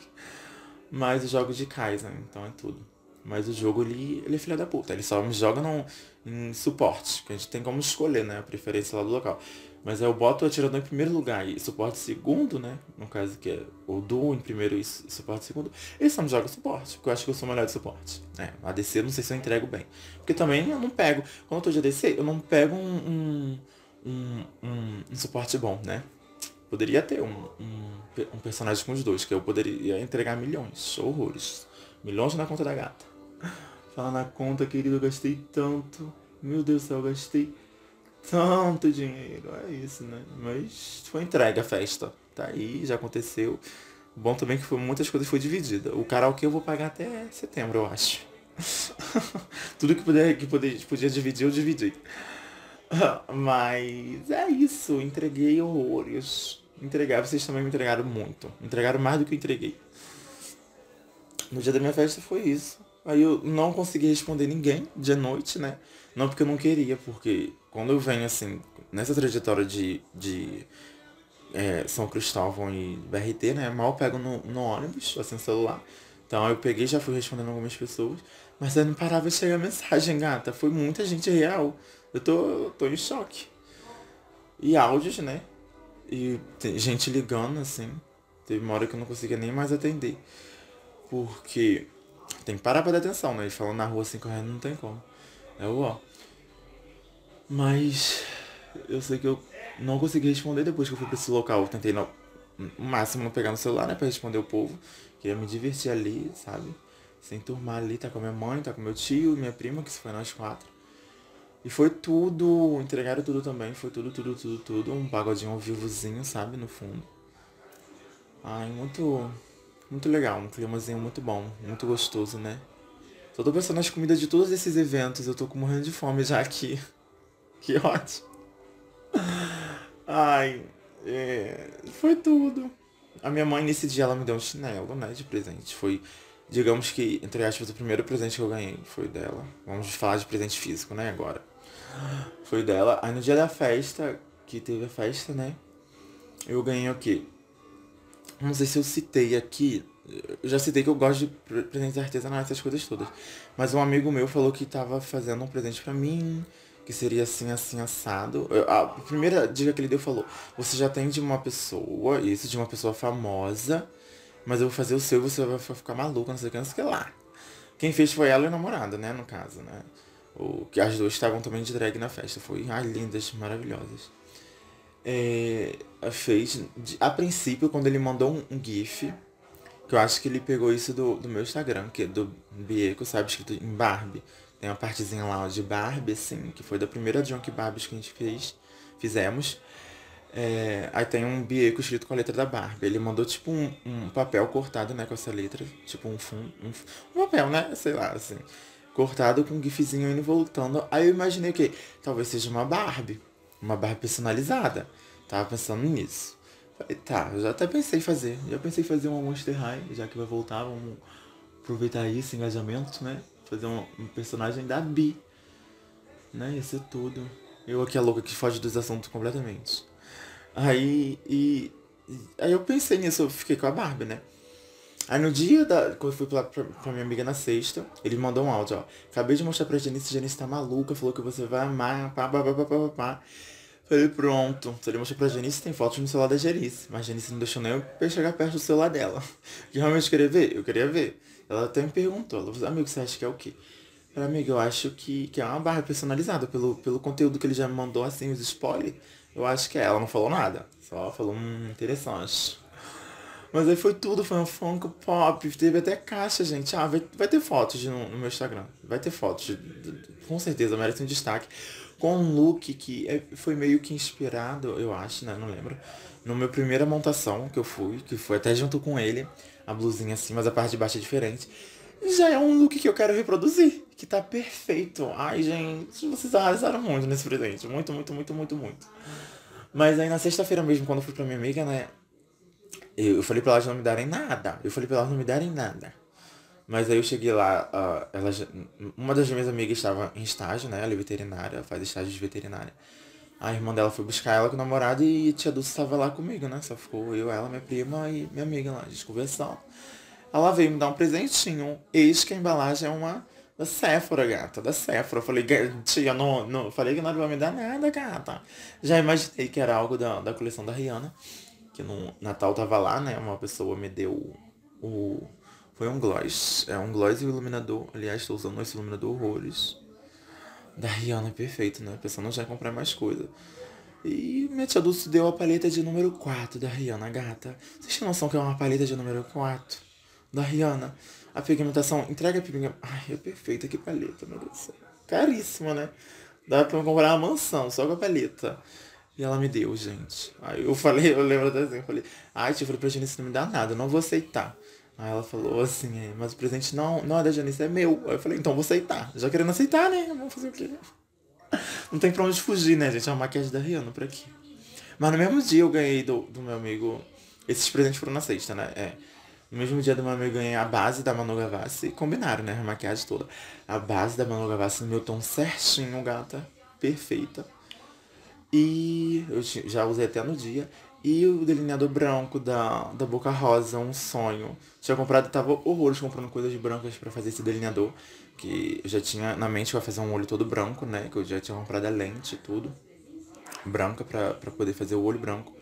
Mas eu jogo de Kaiser, então é tudo. Mas o jogo ele, ele é filha da puta. Ele só me joga no, em suporte, que a gente tem como escolher, né? A preferência lá do local. Mas eu boto o atirador em primeiro lugar e suporte segundo, né? No caso que é o duo em primeiro e suporte segundo. Ele só me joga suporte, porque eu acho que eu sou melhor de suporte. É, ADC eu não sei se eu entrego bem. Porque também eu não pego, quando eu tô de ADC, eu não pego um, um, um, um suporte bom, né? Poderia ter um, um, um, personagem com os dois, que eu poderia entregar milhões, horrores. Milhões na conta da gata. Fala na conta, querido, eu gastei tanto. Meu Deus do céu, eu gastei tanto dinheiro. É isso, né? Mas foi entregue a festa. Tá aí, já aconteceu. Bom também que foi, muitas coisas foi dividida. O karaokê eu vou pagar até setembro, eu acho. Tudo que, puder, que poder, podia dividir, eu dividi. Mas é isso, entreguei horrores. Entregar, vocês também me entregaram muito. Entregaram mais do que eu entreguei. No dia da minha festa foi isso. Aí eu não consegui responder ninguém de noite, né? Não porque eu não queria, porque quando eu venho assim, nessa trajetória de, de é, São Cristóvão e BRT, né? Mal pego no, no ônibus, assim, no celular. Então eu peguei já fui respondendo algumas pessoas. Mas aí não parava de chegar mensagem, gata. Foi muita gente real. Eu tô, tô em choque. E áudios, né? E gente ligando, assim. Teve uma hora que eu não conseguia nem mais atender. Porque tem que parar pra dar atenção, né? Eles falando na rua assim correndo não tem como. É o ó. Mas eu sei que eu não consegui responder depois que eu fui pra esse local. Eu tentei no, máximo não pegar no celular, né? Pra responder o povo. Queria me divertir ali, sabe? Sem turmar ali, tá com a minha mãe, tá com meu tio minha prima, que foi nós quatro. E foi tudo, entregaram tudo também, foi tudo, tudo, tudo, tudo. Um pagodinho ao vivozinho, sabe, no fundo. Ai, muito, muito legal, um climazinho muito bom, muito gostoso, né? Só tô pensando nas comidas de todos esses eventos, eu tô morrendo de fome já aqui. Que ótimo. Ai, é, foi tudo. A minha mãe nesse dia ela me deu um chinelo, né, de presente. Foi, digamos que, entre aspas, o primeiro presente que eu ganhei foi dela. Vamos falar de presente físico, né, agora. Foi dela. Aí no dia da festa, que teve a festa, né, eu ganhei o quê? Não sei se eu citei aqui. Eu já citei que eu gosto de presentes artesanais, essas coisas todas. Mas um amigo meu falou que tava fazendo um presente para mim que seria assim, assim, assado. A primeira dica que ele deu falou, você já tem de uma pessoa, isso de uma pessoa famosa, mas eu vou fazer o seu e você vai ficar maluca, não sei o que, não sei o que lá. Quem fez foi ela e o namorado, né, no caso, né. O, que as duas estavam também de drag na festa. Foi, ai, lindas, maravilhosas. É, fez, a princípio, quando ele mandou um, um GIF, que eu acho que ele pegou isso do, do meu Instagram, que é do Bieco, sabe, escrito em Barbie. Tem uma partezinha lá de Barbie, assim, que foi da primeira Junk Barbies que a gente fez, fizemos. É, aí tem um bieco escrito com a letra da Barbie. Ele mandou tipo um, um papel cortado, né, com essa letra. Tipo um fundo. Um, um, papel, né? Sei lá, assim. Cortado com um gifzinho indo e voltando. Aí eu imaginei o quê? Talvez seja uma Barbie. Uma Barbie personalizada. Tava pensando nisso. Falei, tá, eu já até pensei em fazer. Já pensei em fazer uma Monster High, já que vai voltar, vamos aproveitar esse engajamento, né? Fazer um, um personagem da Bi. Né? Isso é tudo. Eu aqui a louca que foge dos assuntos completamente. Aí, e, aí eu pensei nisso, eu fiquei com a Barbie, né? Aí no dia da. Quando eu fui pra, pra, minha amiga na sexta, ele mandou um áudio, ó. Acabei de mostrar pra Janice, Janice tá maluca, falou que você vai amar, pá, pá, pá, pá, pá, pá. Falei, pronto. Se ele mostrou pra Janice, tem fotos no celular da Janice. Mas Janice não deixou nem eu chegar perto do celular dela. Que realmente queria ver? Eu queria ver. Ela até me perguntou, ela falou, amigo, você acha que é o quê? falei, amigo, eu acho que, que é uma barra personalizada pelo, pelo conteúdo que ele já me mandou, assim, os spoilers. Eu acho que é. Ela não falou nada. Só falou, hum, interessante. Mas aí foi tudo, foi um Funko Pop, teve até caixa, gente. Ah, vai, vai ter fotos no, no, meu Instagram. Vai ter fotos, com certeza, merece um destaque. Com um look que é, foi meio que inspirado, eu acho, né? Não lembro. No meu primeira montação que eu fui, que foi até junto com ele, a blusinha assim, mas a parte de baixo é diferente. Já é um look que eu quero reproduzir, que tá perfeito. Ai, gente, vocês arrasaram muito nesse presente. Muito, muito, muito, muito, muito. Mas aí na sexta-feira mesmo, quando eu fui pra minha amiga, né? Eu, falei pra elas não me darem nada. Eu falei pra elas não me darem nada. Mas aí eu cheguei lá, uh, elas, uma das minhas amigas estava em estágio, né? Ela é veterinária, faz estágio de veterinária. A irmã dela foi buscar ela com o namorado e a tia Dulce estava lá comigo, né? Só ficou eu, ela, minha prima e minha amiga lá, a gente conversando. Ela veio me dar um presentinho. Eis que a embalagem é uma da Sephora, gata, da Sephora. Eu falei, tia, não, não, falei que não ia me dar nada, gata. Já imaginei que era algo da, da coleção da Rihanna. Que no Natal tava lá, né? Uma pessoa me deu o. Foi um gloss. É um gloss e um iluminador. Aliás, estou usando esse iluminador horrores. Da Rihanna, perfeito, né? Pensando já em comprar mais coisa. E minha tia Dulce deu a paleta de número 4 da Rihanna, gata. Vocês têm noção que é uma paleta de número 4? Da Rihanna. A pigmentação, entrega a pigmentação. Ai, é perfeita, que paleta, meu Deus do céu. Caríssima, né? Dá pra comprar uma mansão só com a paleta. E ela me deu, gente. Aí eu falei, eu lembro até assim, eu falei, ai, tia, eu falei pra Janice, não me dá nada, eu não vou aceitar. Aí ela falou assim, é, mas o presente não, não é da Janice, é meu. Aí eu falei, então vou aceitar. Já querendo aceitar, né? Vamos fazer o quê? Não tem pra onde fugir, né, gente? É uma maquiagem da Rihanna por aqui. Mas no mesmo dia eu ganhei do, do meu amigo. Esses presentes foram na sexta, né? É. No mesmo dia do meu amigo ganhei a base da Manu Gavassi. Combinaram, né? A maquiagem toda. A base da Manu Gavassi no meu tom certinho, gata. Perfeita. E eu já usei até no dia. E o delineador branco da, da Boca Rosa, um sonho. Tinha comprado, tava horrores comprando coisas brancas para fazer esse delineador. Que eu já tinha na mente que ia fazer um olho todo branco, né? Que eu já tinha comprado a lente e tudo. Branca pra, pra poder fazer o olho branco.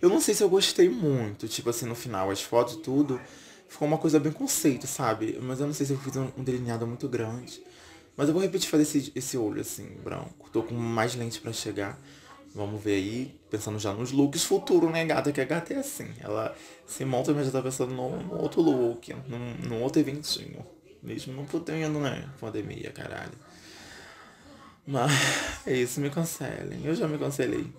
Eu não sei se eu gostei muito, tipo assim, no final, as fotos e tudo. Ficou uma coisa bem conceito, sabe? Mas eu não sei se eu fiz um, delineado muito grande. Mas eu vou repetir fazer esse, esse olho assim, branco. Tô com mais lente para chegar. Vamos ver aí, pensando já nos looks futuro, né, gata? Que a gata é assim. Ela se monta, mas já tá pensando no outro look, num, num outro eventinho. Mesmo não podendo, né? Pandemia, caralho. Mas é isso, me cancelem. Eu já me cancelei.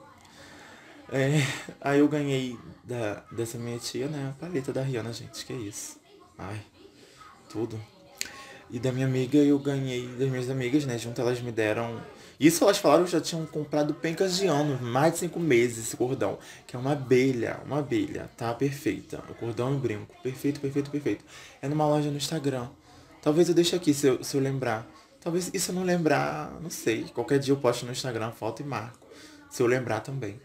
É, aí eu ganhei da, dessa minha tia, né? A paleta da Rihanna, gente. Que é isso. Ai, tudo. E da minha amiga eu ganhei das minhas amigas, né? Junto elas me deram. Isso elas falaram que já tinham comprado pencas de ano, mais de cinco meses esse cordão. Que é uma abelha, uma abelha, tá? Perfeita. O cordão e brinco. Perfeito, perfeito, perfeito. É numa loja no Instagram. Talvez eu deixe aqui se eu, se eu lembrar. Talvez, se eu não lembrar, não sei. Qualquer dia eu posto no Instagram foto e marco. Se eu lembrar também.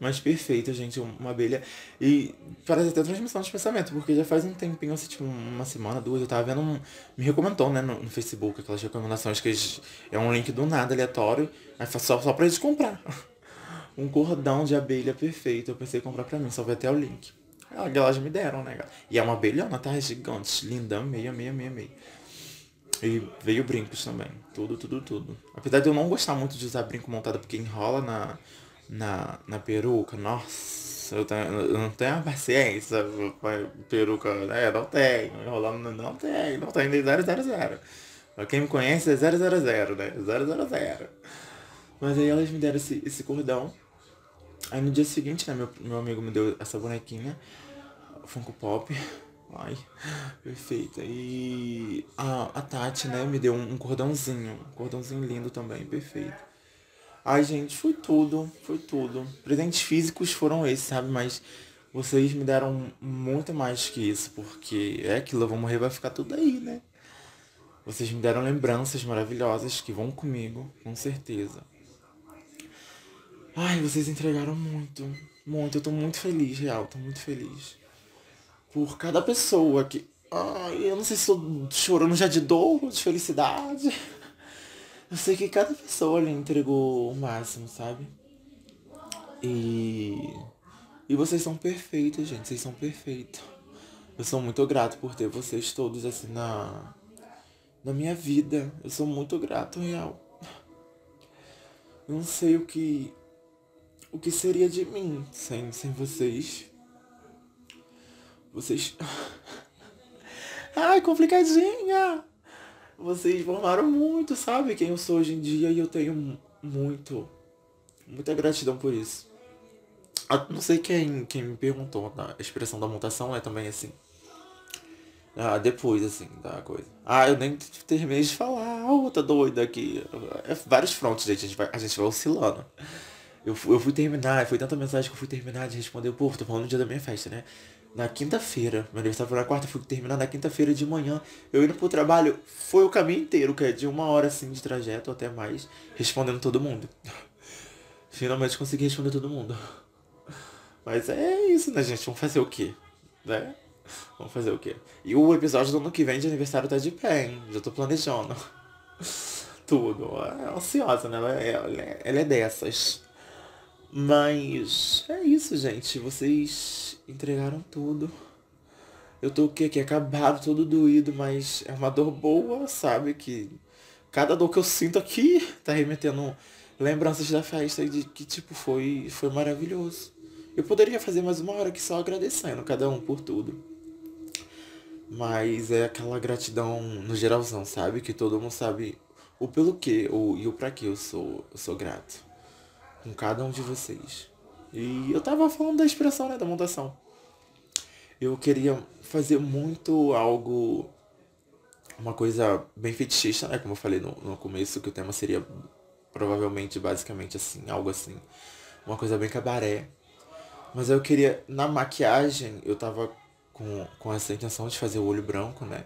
Mas perfeita, gente, uma abelha. E parece até transmissão de pensamento, porque já faz um tempinho, assim, tipo, uma semana, duas, eu tava vendo um. Me recomendou, né, no, no Facebook, aquelas recomendações que eles, é um link do nada, aleatório, aí só, só pra eles comprar. um cordão de abelha perfeito. Eu pensei em comprar pra mim, só vai até o link. Elas me deram, né, E é uma abelhona, tá? Gigante, linda, meia, meia, meia, meia. E veio brincos também. Tudo, tudo, tudo. Apesar de eu não gostar muito de usar brinco montado porque enrola na, na, na peruca, nossa, eu, tenho, eu não tenho a paciência peruca, né? Não tenho. Enrolando não tenho, não tenho nem 000. Pra quem me conhece é 000, né? 000. Mas aí elas me deram esse, esse cordão. Aí no dia seguinte, né, meu, meu amigo me deu essa bonequinha, Funko Pop. Ai, perfeita. E a, a Tati, né, me deu um, um cordãozinho. Um cordãozinho lindo também, perfeito. Ai, gente, foi tudo, foi tudo. Presentes físicos foram esses, sabe? Mas vocês me deram muito mais que isso, porque é aquilo, eu vou morrer, vai ficar tudo aí, né? Vocês me deram lembranças maravilhosas que vão comigo, com certeza. Ai, vocês entregaram muito, muito. Eu tô muito feliz, real, tô muito feliz. Por cada pessoa que. Ai, eu não sei se tô chorando já de dor de felicidade. Eu sei que cada pessoa ali entregou o máximo, sabe? E. E vocês são perfeitos, gente. Vocês são perfeitos. Eu sou muito grato por ter vocês todos assim na na minha vida. Eu sou muito grato, real. Eu não sei o que o que seria de mim sem, sem vocês. Vocês. Ai, complicadinha! Vocês formaram muito, sabe? Quem eu sou hoje em dia e eu tenho muito, muita gratidão por isso. Não sei quem, quem me perguntou, a expressão da mutação é também assim. Ah, depois, assim, da coisa. Ah, eu nem terminei de falar. Ah, outra doida aqui. É vários frontes, gente. A gente vai, a gente vai oscilando. Eu, eu fui terminar, foi tanta mensagem que eu fui terminar de responder. Pô, tô falando no dia da minha festa, né? Na quinta-feira. Meu aniversário foi na quarta, fui terminar na quinta-feira de manhã. Eu indo pro trabalho, foi o caminho inteiro, que é de uma hora assim de trajeto até mais, respondendo todo mundo. Finalmente consegui responder todo mundo. Mas é isso, né, gente? Vamos fazer o quê? Né? Vamos fazer o quê? E o episódio do ano que vem de aniversário tá de pé, hein? Já tô planejando. Tudo. É ansiosa, né? Ela é, ela é dessas. Mas é isso, gente. Vocês entregaram tudo. Eu tô o quê? Aqui acabado, todo doído, mas é uma dor boa, sabe? Que cada dor que eu sinto aqui tá remetendo lembranças da festa de que tipo foi foi maravilhoso. Eu poderia fazer mais uma hora aqui só agradecendo cada um por tudo. Mas é aquela gratidão no geralzão, sabe? Que todo mundo sabe o pelo que ou, e o pra que eu sou, eu sou grato. Com cada um de vocês. E eu tava falando da expressão, né? Da montação. Eu queria fazer muito algo. Uma coisa bem fetichista, né? Como eu falei no, no começo, que o tema seria provavelmente, basicamente assim, algo assim. Uma coisa bem cabaré. Mas eu queria, na maquiagem, eu tava com, com essa intenção de fazer o olho branco, né?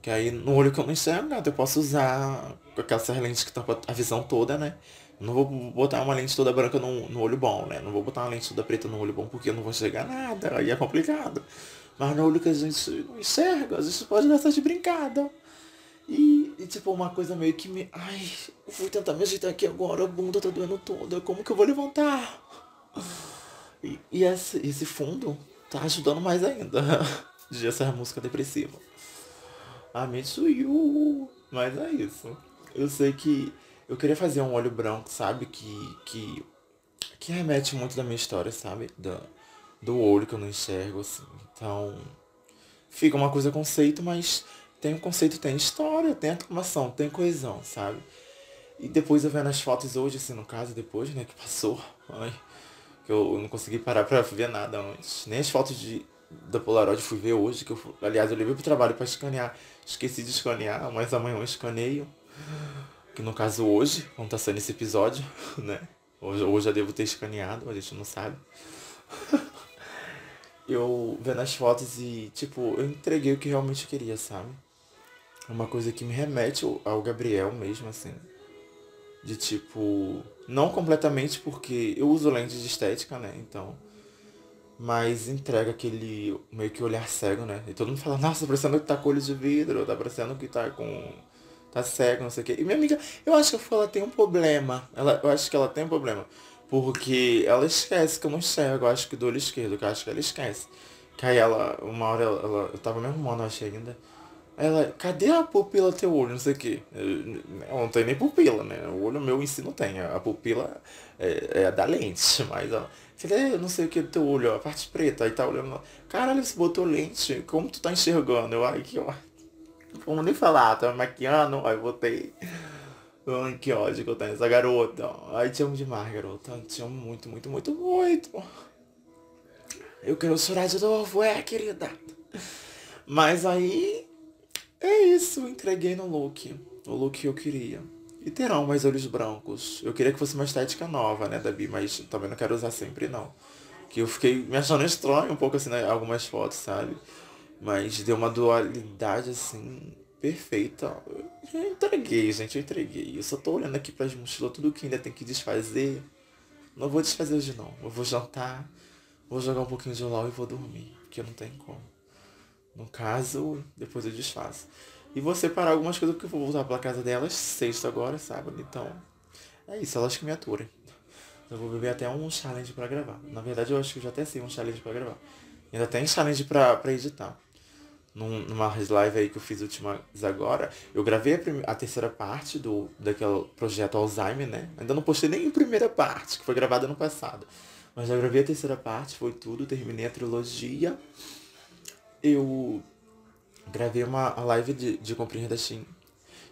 Que aí no olho que eu não enxergo nada, eu posso usar aquelas lentes que tampam a visão toda, né? Não vou botar uma lente toda branca no, no olho bom, né? Não vou botar uma lente toda preta no olho bom porque eu não vou enxergar nada, aí é complicado. Mas no olho que a gente não enxerga, a gente pode dar de brincada. E, e, tipo, uma coisa meio que me. Ai, eu vou tentar me ajeitar aqui agora, a bunda tá doendo toda, como que eu vou levantar? E, e esse, esse fundo tá ajudando mais ainda. de essa música depressiva. Me you. Mas é isso. Eu sei que eu queria fazer um olho branco, sabe? Que, que, que remete muito da minha história, sabe? Da, do olho que eu não enxergo, assim. Então, fica uma coisa conceito, mas tem um conceito, tem história, tem aclamação, tem coesão, sabe? E depois eu vendo as fotos hoje, assim, no caso, depois, né, que passou. Ai, que eu não consegui parar pra ver nada antes. Nem as fotos de, da Polaroid fui ver hoje, que eu, aliás, eu levei pro trabalho para escanear. Esqueci de escanear, mas amanhã eu escaneio. Que no caso hoje, quando tá saindo esse episódio, né? Hoje, hoje eu devo ter escaneado, a gente não sabe. eu vendo as fotos e, tipo, eu entreguei o que realmente queria, sabe? Uma coisa que me remete ao Gabriel mesmo, assim. De tipo, não completamente porque eu uso lente de estética, né? Então. Mas entrega aquele meio que olhar cego, né? E todo mundo fala, nossa, tá parecendo que tá com olho de vidro, tá parecendo que tá com. Tá cego, não sei o quê. E minha amiga, eu acho que ela tem um problema. Ela, eu acho que ela tem um problema. Porque ela esquece que eu não enxergo, eu acho que do olho esquerdo, que eu acho que ela esquece. Que aí ela, uma hora ela, ela eu tava me arrumando, eu achei ainda. Ela, cadê a pupila do teu olho? Não sei o quê. Eu, não tem nem pupila, né? O olho meu em si não tem. A pupila é, é a da lente. Mas, ó, cadê não sei o que do teu olho? Ó, a parte preta. Aí tá olhando. Caralho, você botou lente. Como tu tá enxergando? Eu, ai, que ó. Vamos nem falar, tá maquiando. Aí botei. Ai, que ódio que eu tenho essa garota. Ai, te amo demais, garota. Te amo muito, muito, muito, muito. Eu quero chorar de novo, é, querida. Mas aí é isso, entreguei no look. O look que eu queria. E terão mais olhos brancos. Eu queria que fosse uma estética nova, né, Dabi? Mas também não quero usar sempre, não. Que eu fiquei me achando estranho um pouco, assim, né, algumas fotos, sabe? Mas deu uma dualidade, assim, perfeita. Eu entreguei, gente, eu entreguei. Eu só tô olhando aqui pras mochilas, tudo que ainda tem que desfazer. Não vou desfazer hoje, não. Eu vou jantar, vou jogar um pouquinho de LOL e vou dormir. Porque não tem como. No caso, depois eu desfaço. E vou separar algumas coisas porque eu vou voltar pra casa delas sexta agora, sábado. Então, é isso, elas que me aturem. Eu vou beber até um challenge pra gravar. Na verdade, eu acho que eu já até sei um challenge pra gravar. Ainda tem challenge pra, pra editar. Num, numa live aí que eu fiz últimas agora, eu gravei a, a, terceira parte do daquele projeto Alzheimer, né? Ainda não postei nem a primeira parte, que foi gravada no passado. Mas já gravei a terceira parte, foi tudo, terminei a trilogia eu gravei uma live de, de comprinhas da Steam.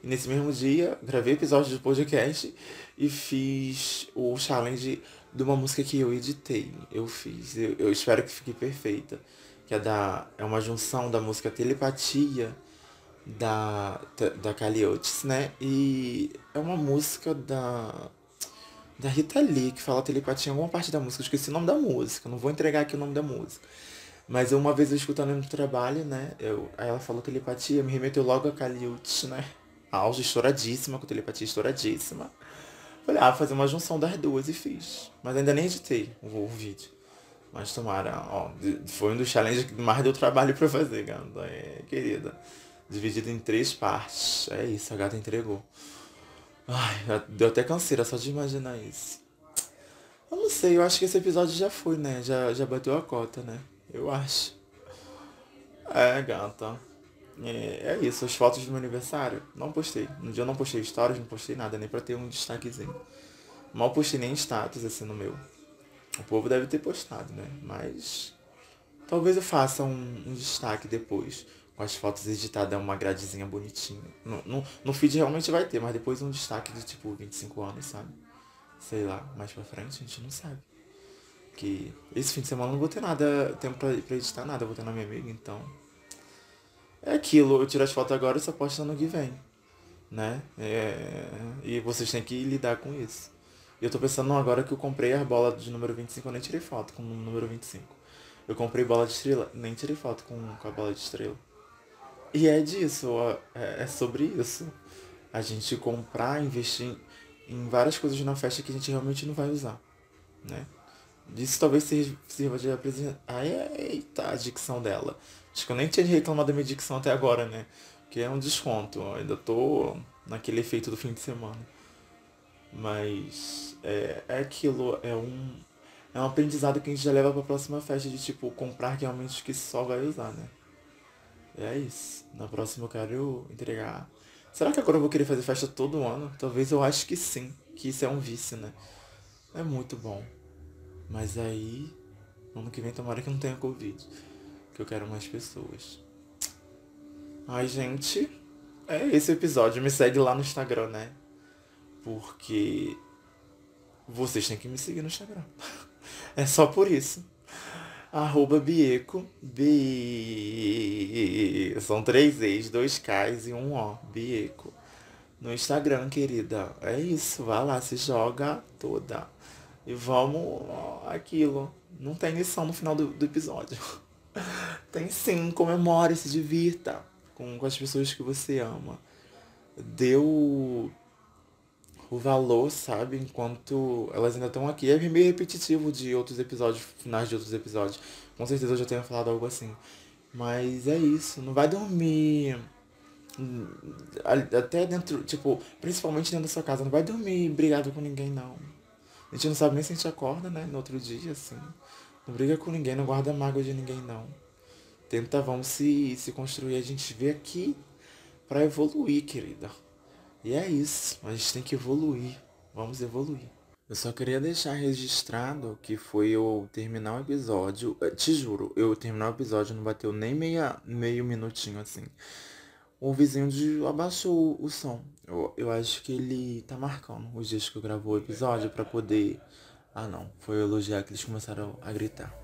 E nesse mesmo dia, gravei episódio do podcast e fiz o challenge de uma música que eu editei. Eu fiz. Eu, eu espero que fique perfeita. Que é, da, é uma junção da música Telepatia da, da, Kali Oates, né? E é uma música da, da Rita Lee, que fala telepatia em alguma parte da música. Eu esqueci o nome da música, não vou entregar aqui o nome da música. Mas uma vez eu escutando no trabalho, né? Eu, aí ela falou telepatia, me remeteu logo a Kaliut, né? Auge estouradíssima, com telepatia estouradíssima. Falei, ah, fazer uma junção das duas e fiz. Mas ainda nem editei o, o vídeo. Mas tomara, ó, foi um dos challenges que mais deu trabalho pra fazer, gata. É, querida. Dividido em três partes. É isso, a gata entregou. Ai, deu até canseira só de imaginar isso. Eu não sei, eu acho que esse episódio já foi, né? Já, já bateu a cota, né? Eu acho. É, gata. É, é isso, as fotos do meu aniversário, não postei. No dia eu não postei stories, não postei nada, nem pra ter um destaquezinho. Mal postei nem status assim no meu. O povo deve ter postado, né? Mas talvez eu faça um, um destaque depois. Com as fotos editadas, uma gradezinha bonitinha. No, no, no feed realmente vai ter, mas depois um destaque de tipo 25 anos, sabe? Sei lá, mais pra frente a gente não sabe. Que esse fim de semana eu não vou ter nada, tempo pra, pra editar nada, eu vou ter na minha amiga, então. É aquilo, eu tiro as fotos agora e só posto ano que vem. Né? É, e vocês têm que lidar com isso. E eu tô pensando agora que eu comprei a bola de número 25, eu nem tirei foto com o número 25. Eu comprei bola de estrela, nem tirei foto com, com a bola de estrela. E é disso, é, é sobre isso. A gente comprar, investir em várias coisas na festa que a gente realmente não vai usar, né? Isso talvez sirva de apresentar. Eita, a dicção dela. Acho que eu nem tinha reclamado da minha dicção até agora, né? Que é um desconto. Eu ainda tô naquele efeito do fim de semana. Mas é, é aquilo, é um, é um aprendizado que a gente já leva pra próxima festa de tipo comprar realmente o que só vai usar, né? É isso. Na próxima eu quero entregar. Será que agora eu vou querer fazer festa todo ano? Talvez eu acho que sim. Que isso é um vício, né? É muito bom. Mas aí, ano que vem tomara que não tenha Covid. Que eu quero mais pessoas. Ai, gente. É esse episódio. Me segue lá no Instagram, né? Porque vocês têm que me seguir no Instagram. É só por isso. Arroba Bieco. Bi... São três E's, dois K's e um O. Bieco. No Instagram, querida. É isso. Vai lá, se joga toda. E vamos aquilo. Não tem lição no final do, do episódio. tem sim, comemore, se divirta com, com as pessoas que você ama. Deu o valor, sabe? Enquanto elas ainda estão aqui. É meio repetitivo de outros episódios, finais de outros episódios. Com certeza eu já tenho falado algo assim. Mas é isso, não vai dormir. Hum, até dentro, tipo, principalmente dentro da sua casa, não vai dormir brigado com ninguém não. A gente não sabe nem se a gente acorda, né? No outro dia, assim. Não briga com ninguém, não guarda mágoa de ninguém, não. tenta, vamos se, se construir. A gente vê aqui para evoluir, querida. E é isso. A gente tem que evoluir. Vamos evoluir. Eu só queria deixar registrado que foi eu terminar o episódio. Eh, te juro, eu terminar o episódio não bateu nem meia, meio minutinho assim. O vizinho de, abaixou o, som. Eu, eu acho que ele tá marcando os dias que eu gravou o episódio para poder. Ah não, foi elogiar que eles começaram a gritar.